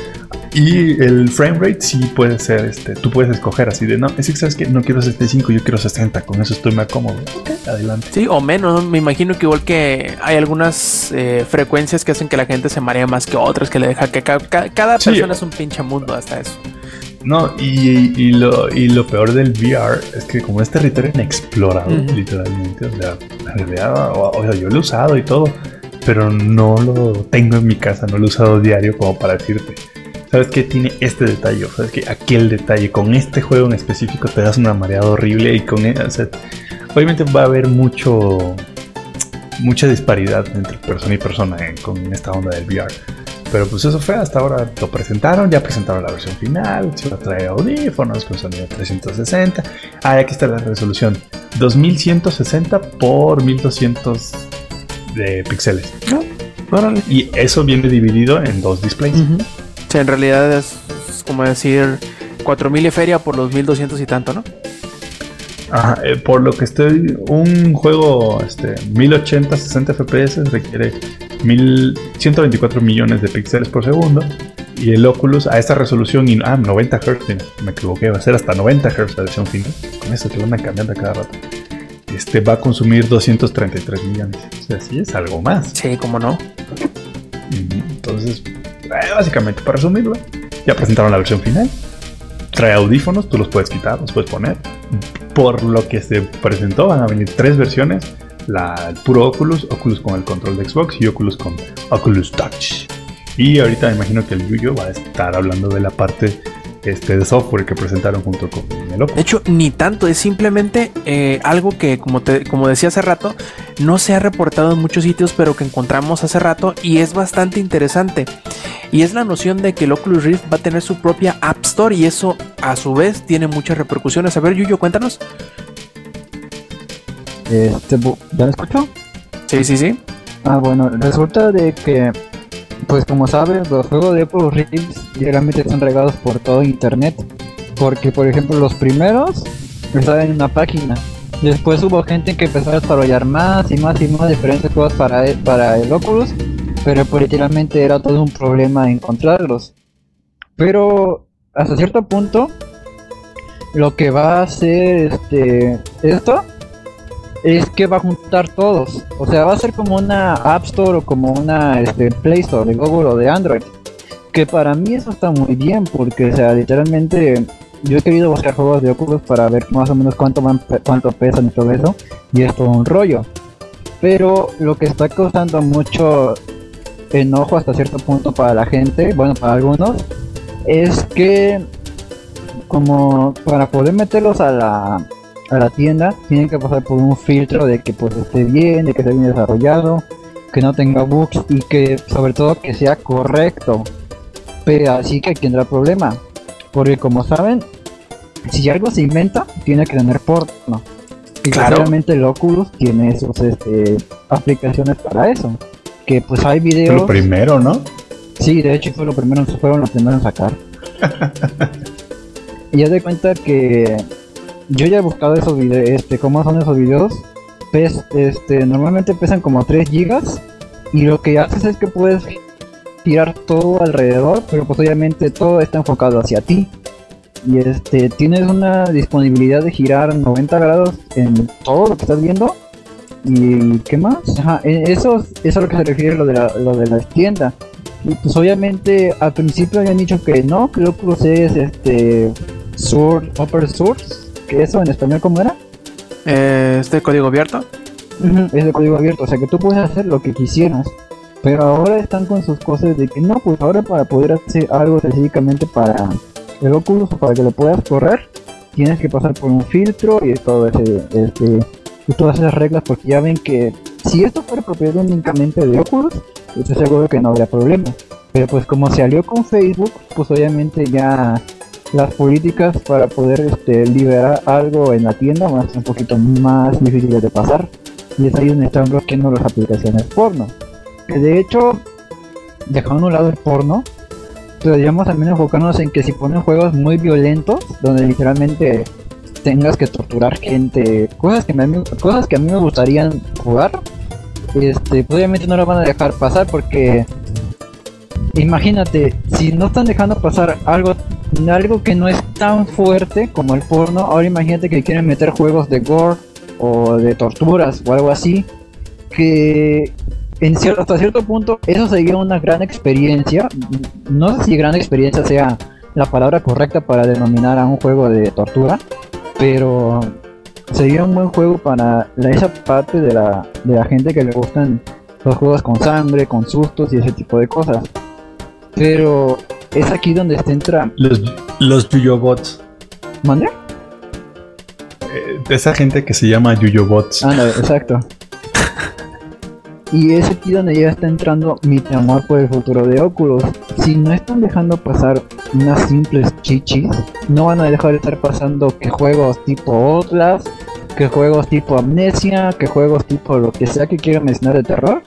y el frame rate sí puede ser, este, tú puedes escoger así de, no, es que sabes que no quiero 75, yo quiero 60, con eso estoy más cómodo. Ok, adelante. Sí, o menos. ¿no? Me imagino que igual que hay algunas eh, frecuencias que hacen que la gente se marea más que otras, que le deja que ca- ca- cada Sí. persona es un pinche mundo hasta eso. No, y, y lo, y lo peor del VR es que como es territorio inexplorado, literalmente, o sea, en realidad, o, o sea, yo lo he usado y todo, pero no lo tengo en mi casa, no lo he usado diario como para decirte. ¿Sabes qué tiene este detalle? ¿Sabes qué? Aquel detalle. Con este juego en específico te das una mareada horrible y con... e- o sea, obviamente va a haber mucho... Mucha disparidad entre persona y persona eh, con esta onda del VR. Pero pues eso fue, hasta ahora lo presentaron, ya presentaron la versión final, se va a traer audífonos con sonido 360. Ah, aquí está la resolución. 2160 por 1200 de píxeles. Órale. Y eso viene dividido en dos displays. Ujú. O sea, en realidad es, es como decir 4000 y feria por los 1200 y tanto, ¿no? Ajá, eh, por lo que estoy, un juego este, 1080 60 FPS requiere 1000 124 millones de píxeles por segundo. Y el Oculus a esta resolución, y, ah, 90 Hz, me equivoqué, va a ser hasta 90 Hz la versión final. Con eso que lo andan cambiando a cada rato. Este va a consumir 233 millones. O sea, sí es algo más. Sí, como no. Entonces, eh, básicamente, para resumirlo, ya presentaron la versión final. Trae audífonos, tú los puedes quitar, los puedes poner. Por lo que se presentó, van a venir tres versiones: la, el puro Oculus, Oculus con el control de Xbox y Oculus con Oculus Touch. Y ahorita me imagino que el Yuyo va a estar hablando de la parte este, de software que presentaron junto con el De Oculus. hecho, ni tanto, es simplemente eh, algo que, como, te, como decía hace rato, no se ha reportado en muchos sitios, pero que encontramos hace rato y es bastante interesante. Y es la noción de que el Oculus Rift va a tener su propia App Store y eso a su vez tiene muchas repercusiones. A ver, Yuyo, cuéntanos. Este, ¿Ya lo escucho? Sí, sí, sí. Ah, bueno, resulta de que, pues como sabes, los juegos de Oculus Rift generalmente están regados por todo internet. Porque, por ejemplo, los primeros estaban en una página. Después hubo gente que empezó a desarrollar más y más y más diferentes juegos para el, para el Oculus. Pero pues literalmente era todo un problema encontrarlos. Pero hasta cierto punto, lo que va a hacer este, esto es que va a juntar todos. O sea, va a ser como una App Store o como una este, Play Store de Google o de Android. Que para mí eso está muy bien porque, o sea, literalmente yo he querido buscar juegos de Oculus para ver más o menos cuánto, van, cuánto pesan y todo eso. Y es todo un rollo. Pero lo que está causando mucho enojo hasta cierto punto para la gente, bueno, para algunos, es que como para poder meterlos a la, a la tienda tienen que pasar por un filtro de que pues esté bien, de que esté bien desarrollado, que no tenga bugs y que sobre todo que sea correcto. Pero así que aquí tendrá problema. Porque como saben, si algo se inventa, tiene que tener porno. Y claramente el Oculus tiene sus este, aplicaciones para eso. Que pues hay Fue videos. lo primero, ¿no? Sí, de hecho fue lo primero, fueron los primeros en sacar. [laughs] y ya de cuenta que yo ya he buscado esos videos, este, cómo son esos videos. Pes, este, normalmente pesan como 3 gigas y lo que haces es que puedes girar todo alrededor, pero pues obviamente todo está enfocado hacia ti. Y este, tienes una disponibilidad de girar 90 grados en todo lo que estás viendo. ¿Y qué más? Ajá, e- eso, eso es a lo que se refiere lo de la, lo de la tienda. Y pues obviamente al principio habían dicho que no, que Oculus es este source, open source, que eso en español cómo era? Eh, este código abierto. Es de código abierto, o sea que tú puedes hacer lo que quisieras. Pero ahora están con sus cosas de que no, pues ahora para poder hacer algo específicamente para el Oculus o para que lo puedas correr, tienes que pasar por un filtro y todo ese, este, y todas esas reglas porque ya ven que si esto fuera propiedad únicamente de Oculus, estoy seguro que no habría problema. Pero pues como se alió con Facebook, pues obviamente ya las políticas para poder este, liberar algo en la tienda van a ser un poquito más difíciles de pasar. Y es ahí donde están bloqueando las aplicaciones porno. Que de hecho, dejando a un lado el porno, deberíamos también enfocarnos en que si ponen juegos muy violentos, donde literalmente tengas que torturar gente, cosas que, me, cosas que a mí me gustaría jugar, este, pues obviamente no lo van a dejar pasar porque imagínate, si no están dejando pasar algo, algo que no es tan fuerte como el porno, ahora imagínate que quieren meter juegos de gore o de torturas o algo así, que en cierto, hasta cierto punto eso sería una gran experiencia, no sé si gran experiencia sea la palabra correcta para denominar a un juego de tortura, pero sería un buen juego para la- esa parte de la, de la gente que le gustan los juegos con sangre, con sustos y ese tipo de cosas. Pero es aquí donde se entra. Los, los Yuyobots. ¿Mande? Eh, esa gente que se llama Yuyobots. Ah, no, exacto. [laughs] Y es aquí donde ya está entrando mi temor por el futuro de Oculus. Si no están dejando pasar unas simples chichis, no van a dejar de estar pasando que juegos tipo Outlast, que juegos tipo Amnesia, que juegos tipo lo que sea que quieran mencionar de terror.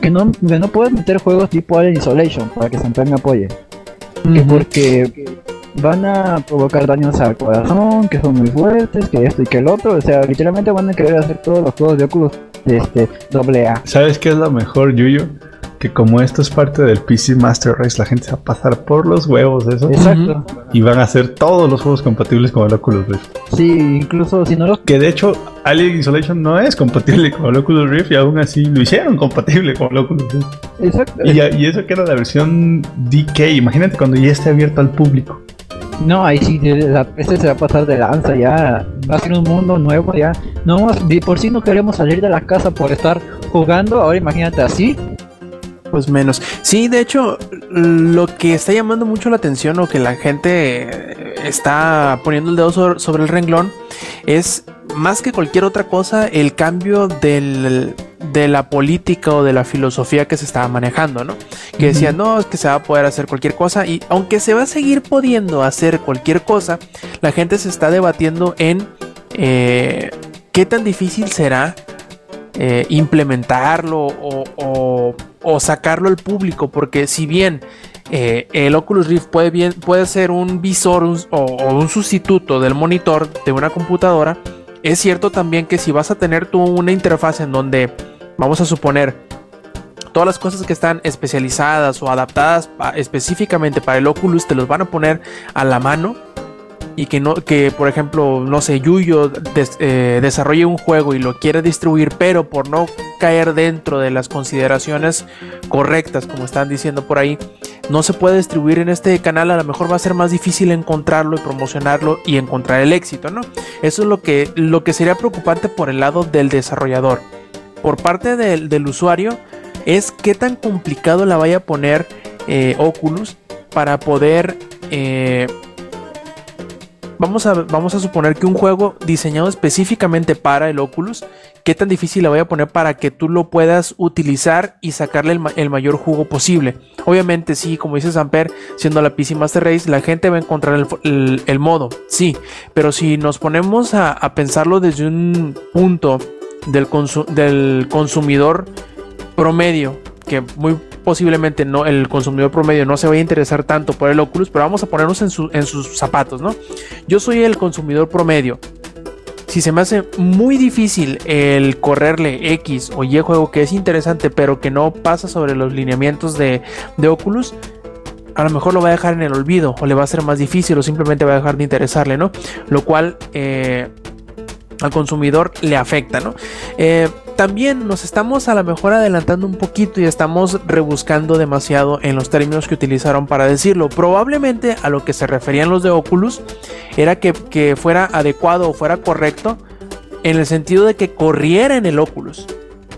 Que no, que no pueden meter juegos tipo Alien Isolation para que Samper me apoye. Que porque van a provocar daños al corazón, que son muy fuertes, que esto y que el otro. O sea, literalmente van a querer hacer todos los juegos de Oculus de este doble A. ¿Sabes qué es lo mejor, Yuyo? Que como esto es parte del PC Master Race, la gente se va a pasar por los huevos eso. Exacto. Y van a hacer todos los juegos compatibles con el Oculus Rift. Sí, incluso si no los... Que de hecho, Alien Isolation no es compatible con el Oculus Rift y aún así lo hicieron compatible con el Oculus Rift. Exacto. Y, y eso que era la versión DK. Imagínate cuando ya esté abierto al público. No, ahí sí, de- este se va a pasar de lanza ya. Va a ser un mundo nuevo ya. No, de por si no queremos salir de la casa por estar jugando. Ahora imagínate así. Pues menos. Sí, de hecho, lo que está llamando mucho la atención o que la gente eh, está poniendo el dedo sobre, sobre el renglón es más que cualquier otra cosa el cambio del, de la política o de la filosofía que se estaba manejando, ¿no? Que decían, no, es que se va a poder hacer cualquier cosa y aunque se va a seguir pudiendo hacer cualquier cosa, la gente se está debatiendo en eh, qué tan difícil será eh, implementarlo o, o- o sacarlo al público, porque si bien eh, el Oculus Rift puede, bien, puede ser un visor o, un sustituto del monitor de una computadora, es cierto también que si vas a tener tú una interfaz en donde, vamos a suponer, todas las cosas que están especializadas o adaptadas pa- específicamente para el Oculus te los van a poner a la mano y que no que por ejemplo no sé Yuyo eh, desarrolle un juego y lo quiere distribuir pero por no caer dentro de las consideraciones correctas como están diciendo por ahí no se puede distribuir en este canal a lo mejor va a ser más difícil encontrarlo y promocionarlo y encontrar el éxito no eso es lo que lo que sería preocupante por el lado del desarrollador. Por parte del, del usuario es qué tan complicado la vaya a poner eh, Oculus para poder eh, vamos a, vamos a suponer que un juego diseñado específicamente para el Oculus, qué tan difícil le voy a poner para que tú lo puedas utilizar y sacarle el, ma- el mayor jugo posible. Obviamente, sí, como dice Samper, siendo la PC Master Race, la gente va a encontrar el, el- modo, sí, pero si nos ponemos a, a pensarlo desde un punto del, del consumidor promedio, que muy posiblemente no, el consumidor promedio no se vaya a interesar tanto por el Oculus, pero vamos a ponernos en, su- en sus zapatos, ¿no? Yo soy el consumidor promedio. Si se me hace muy difícil el correrle X o Y juego que es interesante, pero que no pasa sobre los lineamientos de, de Oculus, a lo mejor lo va a dejar en el olvido, o le va a ser más difícil, o simplemente va a dejar de interesarle, ¿no? Lo cual eh, al consumidor le afecta, ¿no? Eh, también nos estamos a lo mejor adelantando un poquito y estamos rebuscando demasiado en los términos que utilizaron para decirlo. Probablemente a lo que se referían los de Oculus era que, que fuera adecuado o fuera correcto en el sentido de que corriera en el Oculus.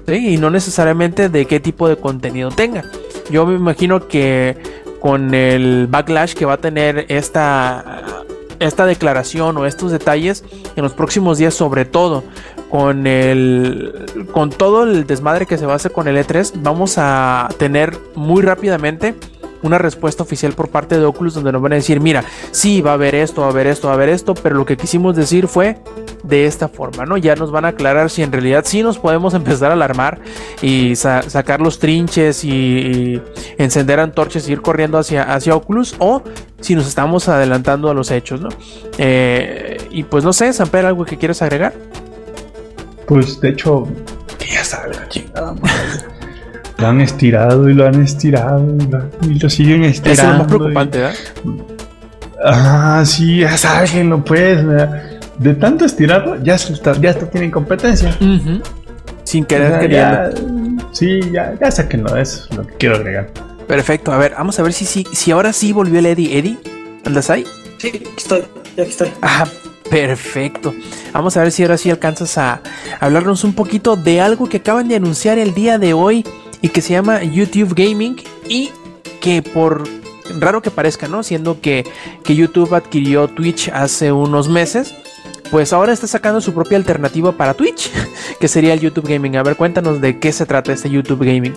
Y no necesariamente de qué tipo de contenido tenga. Yo me imagino que con el backlash que va a tener esta, esta declaración o estos detalles en los próximos días, sobre todo con el con todo el desmadre que se va a hacer con el E3, vamos a tener muy rápidamente una respuesta oficial por parte de Oculus donde nos van a decir, mira, sí, va a haber esto, va a haber esto, va a haber esto, pero lo que quisimos decir fue de esta forma, ¿no? Ya nos van a aclarar si en realidad sí nos podemos [laughs] empezar a alarmar y sa- sacar los trinches y, y encender antorchas y ir corriendo hacia, hacia Oculus o si nos estamos adelantando a los hechos, ¿no? Eh, y pues no sé, Samper, ¿algo que quieras agregar? Pues de hecho, que ya sabe la chingada madre. [laughs] Lo han estirado y lo han estirado y lo, y lo siguen Eso es estirando. lo más y- preocupante, ¿verdad? Ah, sí, ya sáquenlo pues. ¿verdad? De tanto estirado, ya está, ya está tienen competencia. Sin O querer sea, ya, sí, ya, ya sáquenlo, eso es lo que quiero agregar. Perfecto, a ver, vamos a ver si, si, si ahora sí volvió el Eddie. Eddie, ¿andas ahí? Sí, aquí estoy, ya aquí estoy. Ah, perfecto. Vamos a ver si ahora sí alcanzas a hablarnos un poquito de algo que acaban de anunciar el día de hoy y que se llama YouTube Gaming y que por raro que parezca, ¿no? Siendo que, que YouTube adquirió Twitch hace unos meses, pues ahora está sacando su propia alternativa para Twitch, [laughs] que sería el YouTube Gaming. A ver, cuéntanos de qué se trata este YouTube Gaming.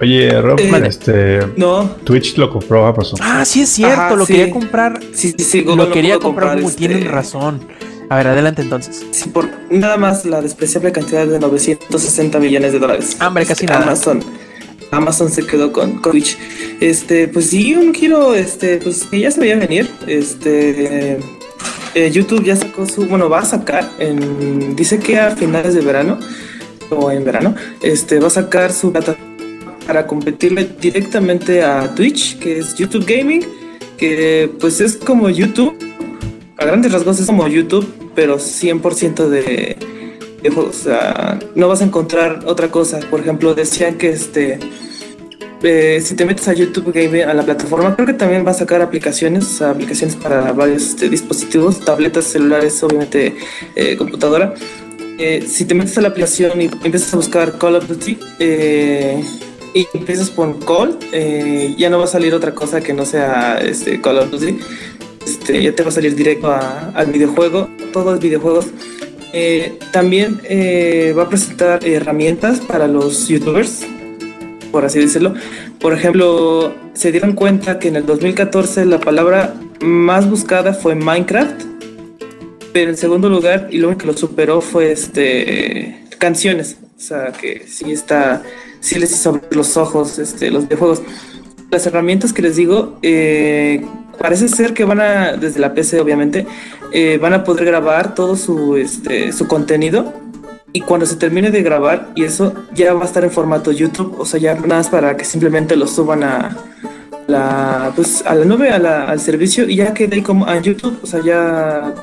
Oye, Rob, Eh, este. No, Twitch lo compró Amazon. Ah, sí es cierto, Ajá, lo sí. quería comprar. sí, sí, sí, Google Lo quería pudo comprar, Google, este, tienen razón. A ver, adelante entonces. Sí, por nada más la despreciable cantidad de 960 millones de dólares. Ah, hombre, casi Este, nada. Amazon, Amazon se quedó con, con Twitch. Este, pues sí, un giro, este, pues que ya se veía venir. Este, eh, YouTube ya sacó su, bueno, va a sacar, en, dice que a finales de verano o en verano, este, va a sacar su plataforma para competirle directamente a Twitch, que es YouTube Gaming, que pues es como YouTube, a grandes rasgos es como YouTube, pero 100% de, de juegos. O sea, no vas a encontrar otra cosa. Por ejemplo, decían que este. eh, si te metes a YouTube Gaming, a la plataforma, creo que también va a sacar aplicaciones, o sea, aplicaciones para varios este, dispositivos, tabletas, celulares, obviamente eh, computadora. Eh, si te metes a la aplicación y empiezas a buscar Call of Duty eh, y empiezas por Call, eh, ya no va a salir otra cosa que no sea este, Call of Duty. Este, ya te va a salir directo a- al videojuego, todos los videojuegos. Eh, también eh, va a presentar herramientas para los youtubers, por así decirlo. Por ejemplo, se dieron cuenta que en el 2014 la palabra más buscada fue Minecraft, pero en segundo lugar, y luego que lo superó fue este canciones. O sea que sí está, sí les hizo abrir los ojos este, los videojuegos. Las herramientas que les digo, eh, parece ser que van a, desde la PC obviamente, eh, van a poder grabar todo su, este, su contenido y cuando se termine de grabar y eso ya va a estar en formato YouTube, o sea, ya nada más para que simplemente lo suban a la, pues, a la nube, a la- al servicio y ya quede ahí como a YouTube, o sea, ya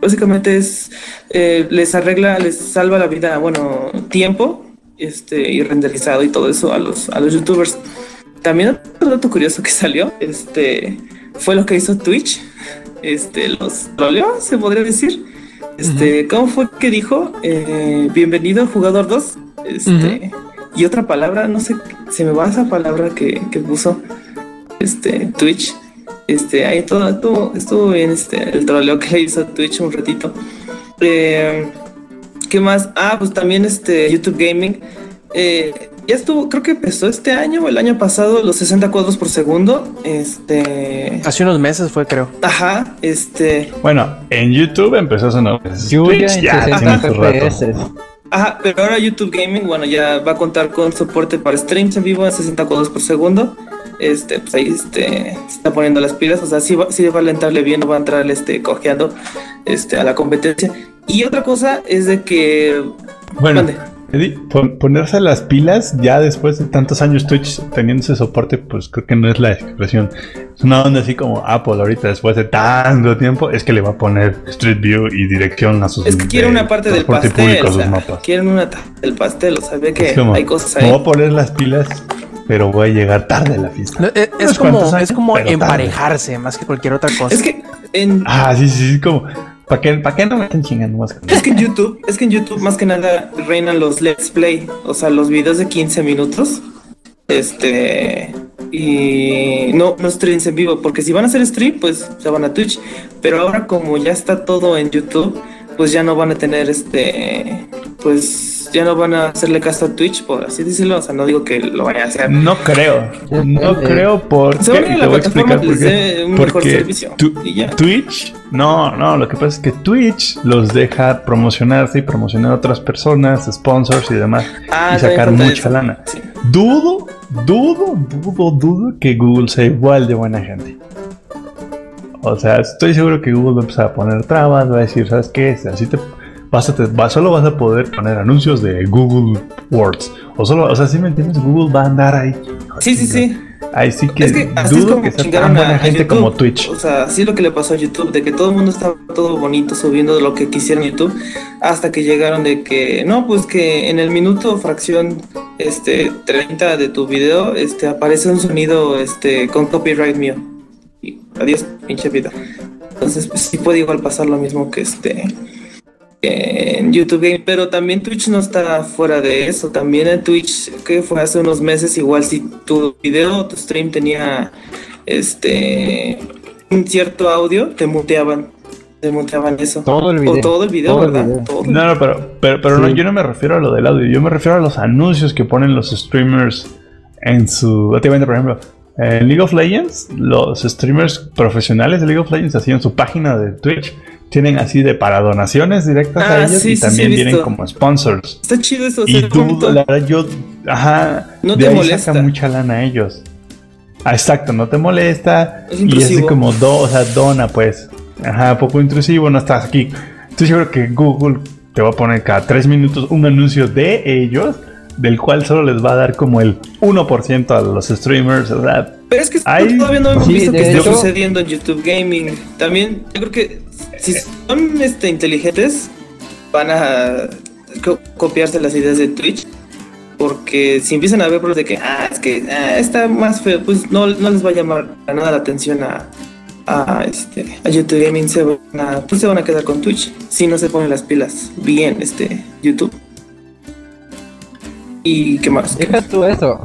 básicamente es, eh, les arregla, les salva la vida, bueno, tiempo este, y renderizado y todo eso a los, a los youtubers. También otro dato curioso que salió, este, fue lo que hizo Twitch. Este, los troleó, se podría decir. Este, ¿cómo fue que dijo? Eh, bienvenido jugador 2. Este, y otra palabra, no sé, se me va esa palabra que, que puso este Twitch. Este, ahí todo estuvo, estuvo bien este, el troleo que le hizo Twitch un ratito. Eh, ¿Qué más? Ah, pues también este YouTube Gaming. Eh, ya estuvo, creo que empezó este año o el año pasado, los 60 cuadros por segundo. Este. Hace unos meses fue, creo. Ajá, este. Bueno, en YouTube empezó hace unos meses. Twitch ya 60 tiene su rato. FPS. Ajá, pero ahora YouTube Gaming, bueno, ya va a contar con soporte para streams en vivo a 60 cuadros por segundo. Este, pues ahí este, se está poniendo las pilas, o sea, sí va, sí va a alentarle bien, no va a entrar este, cojeando este, a la competencia. Y otra cosa es de que. Bueno, Mande. Eddie, pon- ponerse las pilas ya después de tantos años Twitch teniendo ese soporte, pues creo que no es la expresión. Es una onda así como Apple ahorita después de tanto tiempo, es que le va a poner Street View y dirección a sus Es que quieren una parte del pastel. público o sus sea, mapas. quieren una del pastel, o sea, ve que como, hay cosas me ahí. voy a poner las pilas, pero voy a llegar tarde a la fiesta. No, es, es como, años, es como pero tarde. emparejarse más que cualquier otra cosa. Es que en, Ah, sí, sí, sí, como, ¿para qué, ¿para qué no me están chingando más? Es que en YouTube, es que en YouTube más que nada reinan los Let's Play, o sea, los videos de 15 minutos. Este. Y no, no streams en vivo, porque si van a hacer stream, pues se van a Twitch. Pero ahora, como ya está todo en YouTube, pues ya no van a tener este. Pues ya no van a hacerle caso a Twitch, por así decirlo. O sea, no digo que lo vayan a hacer. No creo, no creo porque Se van a la voy a explicar por dé qué. un mejor Porque servicio, tu- y ya. Twitch, no, no, lo que pasa es que Twitch los deja promocionarse y promocionar a otras personas, sponsors y demás Ah, y sacar mucha eso. lana. Sí. Dudo, dudo, dudo, dudo que Google sea igual de buena gente. O sea, estoy seguro que Google va a empezar a poner trabas, va a decir, ¿sabes qué? Así te vas a te- va- solo vas a poder poner anuncios de Google Words. O solo, o sea, si me entiendes, Google va a andar ahí. Sí, sí, sí. Ahí sí que, Es que así es dudo como que sea tan a, buena a gente YouTube. como Twitch. O sea, así es lo que le pasó a YouTube, de que todo el mundo estaba todo bonito subiendo lo que quisiera en YouTube, hasta que llegaron de que, no, pues que en el minuto fracción este 30 de tu video este aparece un sonido este con copyright mío. Y adiós, pinche vida. Entonces, pues sí puede igual pasar lo mismo que este en YouTube Game, pero también Twitch no está fuera de eso. También en Twitch, que fue hace unos meses, igual si tu video, tu stream tenía este un cierto audio, te muteaban. Te muteaban eso. Todo el video. O todo el video, Todo el ¿verdad? video. Todo el- No, no, pero, pero, pero no, yo no me refiero a lo del audio, yo me refiero a los anuncios que ponen los streamers en su. Por ejemplo, en League of Legends, los streamers profesionales de League of Legends, así en su página de Twitch, tienen así de para donaciones directas Ah, a ellos sí, y sí, también sí, visto. como sponsors. Está chido eso. Y tú, la verdad, yo. Ajá. No de te ahí molesta. saca mucha lana a ellos. Ah, exacto, no te molesta. Es y es así como do, o sea, dona, pues. Ajá, poco intrusivo, no estás aquí. Estoy seguro que Google te va a poner cada tres minutos un anuncio de ellos, del cual solo les va a dar como el 1% a los streamers. O sea, Pero es que Hay- todavía no hemos Sí, visto que esté hecho- sucediendo en YouTube Gaming. También, yo creo que si son este, inteligentes, van a co- copiarse las ideas de Twitch. Porque si empiezan a ver por de que, ah, es que ah, está más feo, pues no, no les va a llamar a nada la atención a, a, este, a YouTube Gaming. Se van a, pues se van a quedar con Twitch si no se ponen las pilas bien, este, YouTube. ¿Y qué más? Deja tú eso.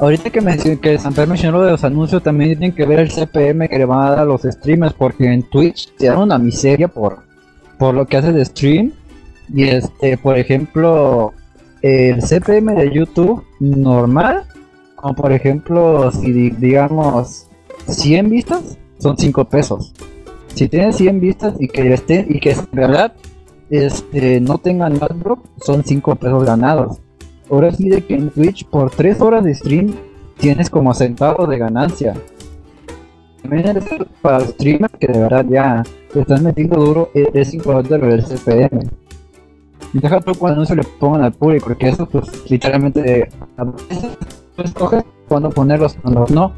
Ahorita que, mencioné, que Samper mencionó de los anuncios, también tienen que ver el CPM que le van a dar a los streamers, porque en Twitch te dan una miseria por, por lo que hace de stream. Y este, por ejemplo, el CPM de YouTube normal, como por ejemplo, si di- digamos 100 vistas, son 5 pesos. Si tienes 100 vistas y que estén, y que en verdad este, no tengan adblock, son 5 pesos ganados. Ahora sí de que en Twitch por 3 horas de stream tienes como centavos de ganancia. También es para streamers que de verdad ya te están metiendo duro, e- es importante lo del CPM. Y deja tú cuando no se le pongan al público, porque eso pues literalmente a tú escoges cuándo ponerlos, cuando no.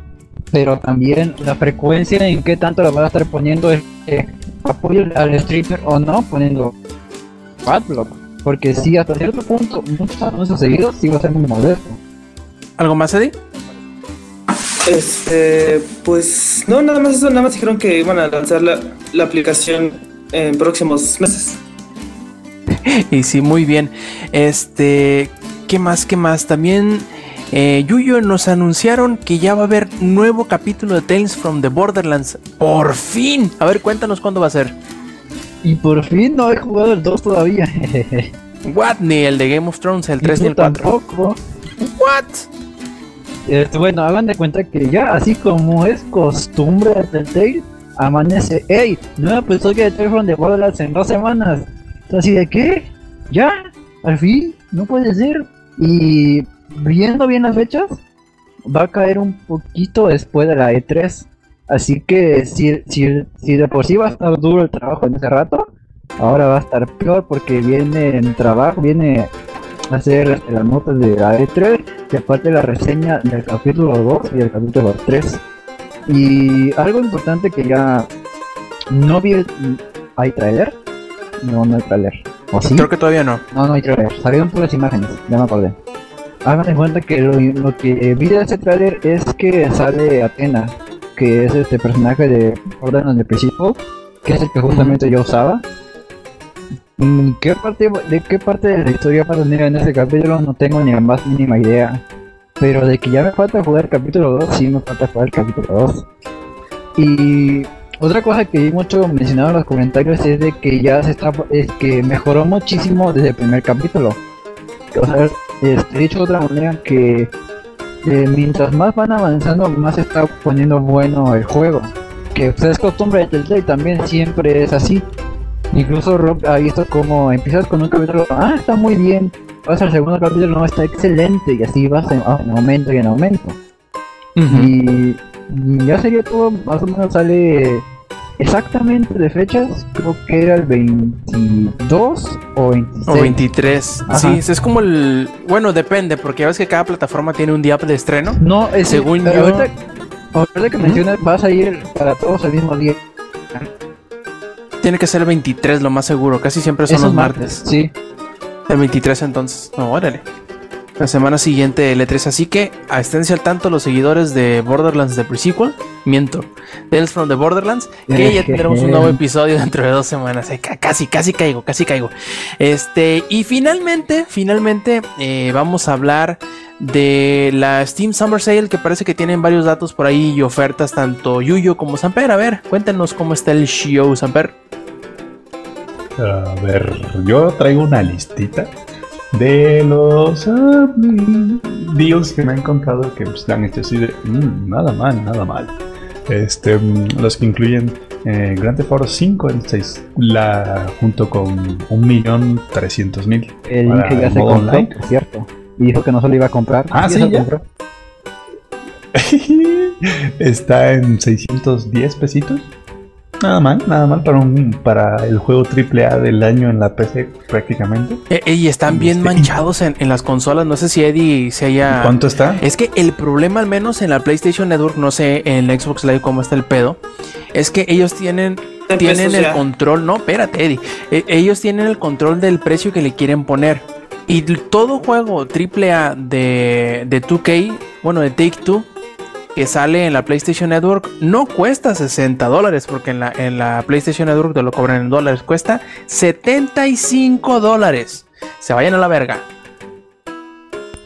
Pero también la frecuencia en qué tanto la vas a estar poniendo es apoyo al streamer o no poniendo adblock. Porque si hasta cierto punto muchos anuncios seguidos sí va a ser muy molesto. ¿Algo más, Eddie? Este, pues no, nada más eso, nada más dijeron que iban a lanzar la, la aplicación en próximos meses. [laughs] Y sí, muy bien. Este, ¿qué más? ¿Qué más? También eh, Yuyo nos anunciaron que ya va a haber nuevo capítulo de Tales from the Borderlands. Por fin. A ver, cuéntanos cuándo va a ser. Y por fin no he jugado el 2 todavía. [laughs] What? Ni el de Game of Thrones, el Y 3 ni el 4. tampoco. What? Este, bueno, hagan de cuenta que ya, así como es costumbre de Telltale, amanece, ¡Ey! Nueva episodio de Tales from the Borderlands en dos semanas. Así de qué? ¿Ya? ¿Al fin? No puede ser. Y viendo bien las fechas, va a caer un poquito después de la E3. Así que si, si, si de por sí va a estar duro el trabajo en ese rato, ahora va a estar peor porque viene en trabajo, viene a hacer este, las notas de la E3 y aparte la reseña del capítulo 2 y del capítulo 3. Y algo importante que ya no vi, el- ¿hay trailer? No, no hay trailer. ¿O sí? Creo que todavía no. No, no hay trailer. Salieron puras imágenes, ya me acordé. Hagan en cuenta que lo, lo que vi de ese trailer es que sale Atena, que es este personaje de Borderlands de principio, que es el que justamente yo usaba. Mm, ¿Qué parte, ¿De qué parte de la historia va a tener en ese capítulo? No tengo ni la más mínima idea. Pero de que ya me falta jugar el capítulo 2, sí me falta jugar el capítulo 2. Y otra cosa que vi mucho mencionado en los comentarios es de que ya se está, es que mejoró muchísimo desde el primer capítulo. O sea, este, dicho de otra manera que eh, mientras más van avanzando, más se está poniendo bueno el juego. Que pues, es costumbre de Telltale también siempre es así. Incluso Rob ha visto como empiezas con un capítulo, ah, está muy bien, vas al segundo capítulo, no, está excelente, y así vas en, en aumento y en aumento. Y ya sería todo, más o menos sale exactamente de fechas, creo que era el 22 o 26. O 23. Ajá. Sí, es como el. Bueno, depende, porque ya ves que cada plataforma tiene un día de estreno. No, es Según yo- Ahorita, ahorita que mencionas, vas a ir para todos el mismo día. Tiene que ser el 23, lo más seguro. Casi siempre son Esos los martes. Sí. El 23 entonces. No, órale. La semana siguiente de E3. Así que esténse al tanto los seguidores de Borderlands de Pre-Sequel. Miento, Tales from the Borderlands. Que ya tendremos un nuevo episodio dentro de dos semanas. Eh, ca- casi, casi caigo, casi caigo. Este, y finalmente, finalmente, eh, vamos a hablar de la Steam Summer Sale. Que parece que tienen varios datos por ahí y ofertas, tanto Yuyo como Samper. A ver, cuéntenos cómo está el show, Samper. A ver, yo traigo una listita de los deals que me han encontrado que pues, han hecho así de mm, nada mal, nada mal. Este, mm, los que incluyen eh, Grand Theft Auto 5 en 6, la, junto con 1.300.000 El Inge ya el se compró, online. cierto. Y dijo que no se lo iba a comprar. Ah, ¿Y sí, se lo ya. compró? [laughs] Está en 610 pesitos. Nada mal, nada mal para un para el juego AAA del año en la PC prácticamente. Eh, eh, y están bien Este- manchados en, en las consolas. No sé si Eddie se haya. ¿Cuánto está? Es que el problema, al menos en la PlayStation Network, no sé en el Xbox Live cómo está el pedo, es que ellos tienen, En tienen el control. No, espérate, Eddie. Eh, ellos tienen el control del precio que le quieren poner. Y todo juego AAA de, de 2K, bueno, de Take Two, que sale en la PlayStation Network, no cuesta 60 dólares, porque en la, en la PlayStation Network te lo cobran en dólares, cuesta 75 dólares. Se vayan a la verga.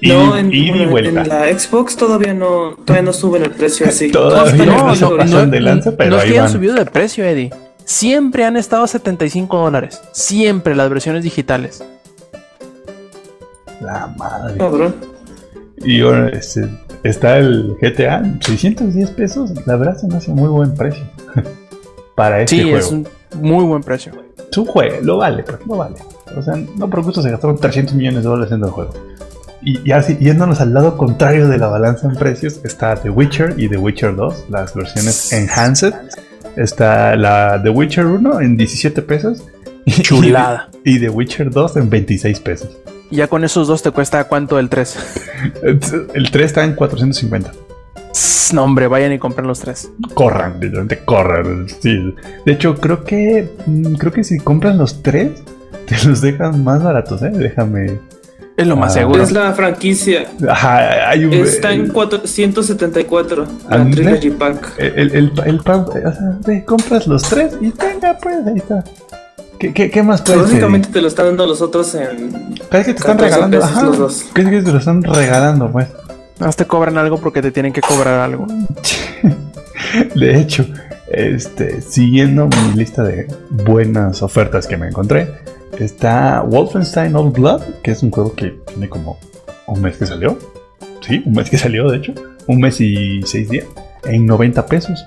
Y, no, en, y bueno, vuelta. en la Xbox todavía no, todavía no suben el precio así. [laughs] Todavía no, no, pasan de lanza, pero no es que hayan subido de precio, Eddie. Siempre han estado a 75 dólares. Siempre las versiones digitales. La madre. Cabrón. Y este, está el GTA, 610 pesos. La verdad se me hace muy buen precio. [laughs] Para este Sí, juego. es un muy buen precio. Es un juego, lo vale, pues, lo vale. O sea, no por gusto se gastaron 300 millones de dólares en el juego. Y, y así, yéndonos al lado contrario de la balanza en precios, está The Witcher y The Witcher 2, las versiones Enhanced. Está la The Witcher 1 en 17 pesos. y- Chulada. [laughs] Y, The Witcher 2 en 26 pesos. Ya con esos dos te cuesta cuánto el 3. El 3 está en 450. No, hombre, vayan y compren los tres. Corran, literalmente corran. Sí. De hecho, creo que mm, creo que si compran los 3, te los dejan más baratos, ¿eh? Déjame. Es lo más Ah. seguro. Es la franquicia. Ajá, hay un. Está en el- 474. La Ándale. Trilogy Pack. El, el, el pan, o sea, ve, compras los tres y tenga, pues, ahí está. ¿Qué, qué, qué más puedes Básicamente te lo están dando los otros en. Parece que te están 14 regalando. Ajá. los dos. ¿Qué es que te lo están regalando, pues? Más te cobran algo porque te tienen que cobrar algo. [laughs] De hecho, este, siguiendo mi lista de buenas ofertas que me encontré, está Wolfenstein Old Blood, que es un juego que tiene como un mes que salió. Sí, un mes que salió, de hecho. Un mes y seis días. En 90 pesos.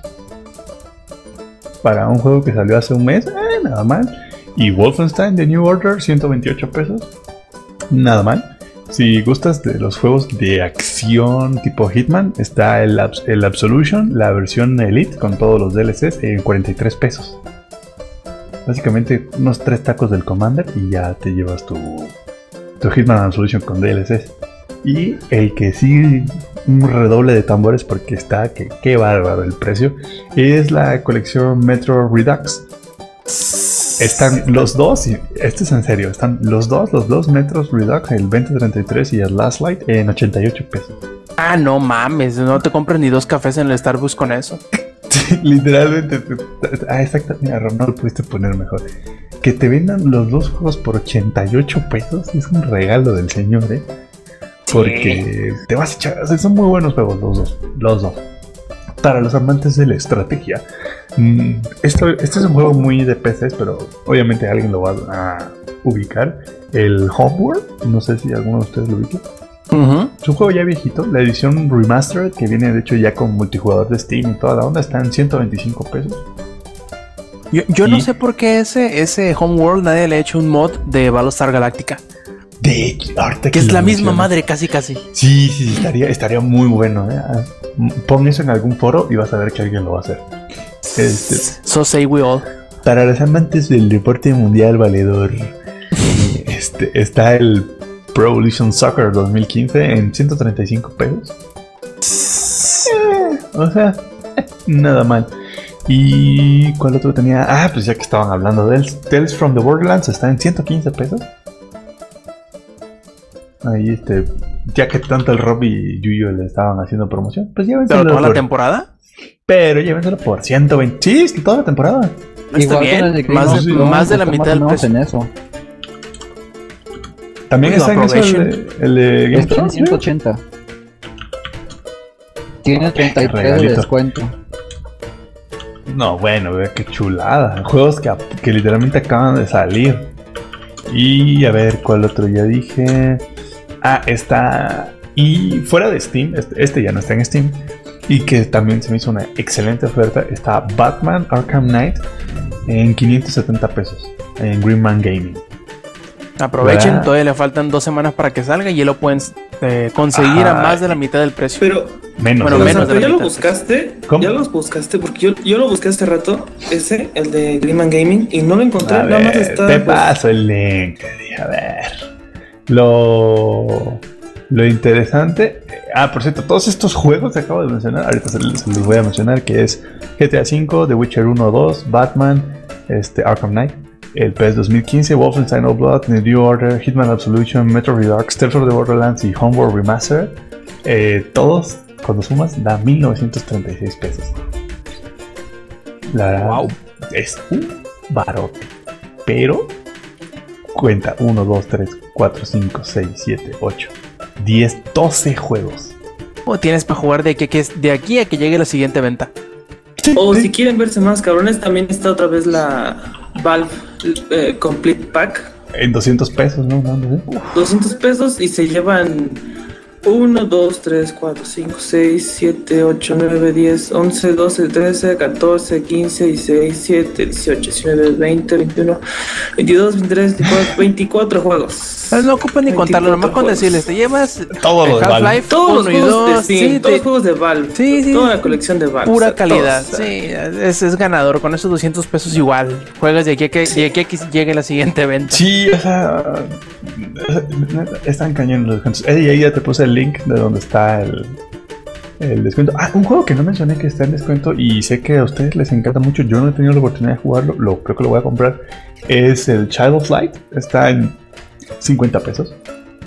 Para un juego que salió hace un mes, eh, nada mal. Y Wolfenstein The New Order, 128 pesos. Nada mal. Si gustas de los juegos de acción tipo Hitman, está el, el Absolution, la versión Elite con todos los DLCs en 43 pesos. Básicamente unos tres tacos del Commander y ya te llevas tu, tu Hitman Absolution con DLCs. Y el que sí, un redoble de tambores porque está, que qué bárbaro el precio, es la colección Metro Redux. Están los dos, y esto es en serio, están los dos, los dos metros Redux, el 2033 y el Last Light en 88 pesos. Ah, no mames. No te compras ni dos cafés en el Starbucks con eso. [laughs] Literalmente, te- te- ah, exacto, mira, Ron, no lo pudiste poner mejor. Que te vendan los dos juegos por 88 pesos es un regalo del señor, ¿eh? Porque te vas a echar, son muy buenos juegos los dos, los dos. Para los amantes de la estrategia, esto, este es un juego muy de PCs, pero obviamente alguien lo va a ubicar. El Homeworld, no sé si alguno de ustedes lo ubica. Es un juego ya viejito, la edición remastered que viene de hecho ya con multijugador de Steam y toda la onda está en 125 pesos. Yo, yo no sé por qué ese, ese Homeworld nadie le ha hecho un mod de Battlestar Galactica. De hecho, ahorita Que es la misma madre, casi casi. Sí, sí, estaría, estaría muy bueno. ¿eh? Ah, Pon eso en algún foro y vas a ver que alguien lo va a hacer. Este, So say we all. para los amantes del deporte mundial valedor, este, está el Pro Evolution Soccer 2015 en 135 pesos. Eh, o sea, eh, nada mal. ¿Y cuál otro tenía? Ah, pues ya que estaban hablando de Tales from the Borderlands está en 115 pesos. Ahí este, ya que tanto el Rob y Yuyo le estaban haciendo promoción, pues ¿Pero llévenselo. toda la por- temporada? pero llévenselo por 120. Sí, es que toda la temporada. Está Igual con bien, más, de, Thrones, más de la está mitad del precio. en eso. También Digo, está en eso el el de Game of Está en Thrones, ¿sí? 180. Tiene 33 de descuento. No, bueno, vea qué chulada. Juegos que, que literalmente acaban de salir. Y a ver, ¿cuál otro ya dije? Ah, está. Y fuera de Steam, este, este ya no está en Steam. Y que también se me hizo una excelente oferta. Está Batman Arkham Knight en 570 pesos. En Greenman Gaming. Aprovechen, ¿Verdad? todavía le faltan dos semanas para que salga y ya lo pueden eh, conseguir a más de la mitad del precio. Pero, Menos. Bueno, menos de ¿ya la lo mitad, buscaste? ¿Cómo? Ya los buscaste, porque yo, yo lo busqué hace rato, ese, el de Greenman Gaming, y no lo encontré. A Nada más ver, está. te pues, paso el link. A ver. Lo, lo interesante. Ah, por cierto, todos estos juegos que acabo de mencionar, ahorita se, los voy a mencionar, que es GTA V, The Witcher 1, 2, Batman, este, Arkham Knight, el PS 2015, Wolfenstein Old Blood, New Order, Hitman Absolution, Metro Redux, Tales of the Borderlands y Homeworld Remastered. eh, todos, cuando sumas, da 1936 pesos. La verdad, Wow. es un barote. Pero cuenta 1, 2, 3, 4, 5, 6, 7, 8, 10, 12 juegos. O tienes para jugar de aquí, a que, de aquí a que llegue la siguiente venta. O si quieren verse más cabrones, también está otra vez la Valve eh, Complete Pack. En 200 pesos, ¿no? no, no sé. 200 pesos y se llevan 1, 2, 3, 4, 5, 6, 7, 8, 9, 10, 11, 12, 13, 14, 15, 16, 17, 18, 19, 20, 21, 22, 23, 24, 24 juegos. No ocupas ni contarlo, 24 nomás con decirles, te llevas Todo lo el de Valve. Todos los 1 y juegos de 2, Steam, sí, todos los juegos de Valve, Sí, sí. toda la colección de Valve. pura o sea, calidad. todos, sí, es, es ganador. Con esos 200 pesos igual. Juegas de aquí a que, de aquí a que llegue la siguiente venta. Sí, o sea, [laughs] están cañones los descuentos. Eh, y ahí ya te puse el link de donde está el, el descuento. Ah, un juego que no mencioné que está en descuento y sé que a ustedes les encanta mucho. Yo no he tenido la oportunidad de jugarlo, lo, creo que lo voy a comprar. Es el Child of Light. Está en 50 pesos.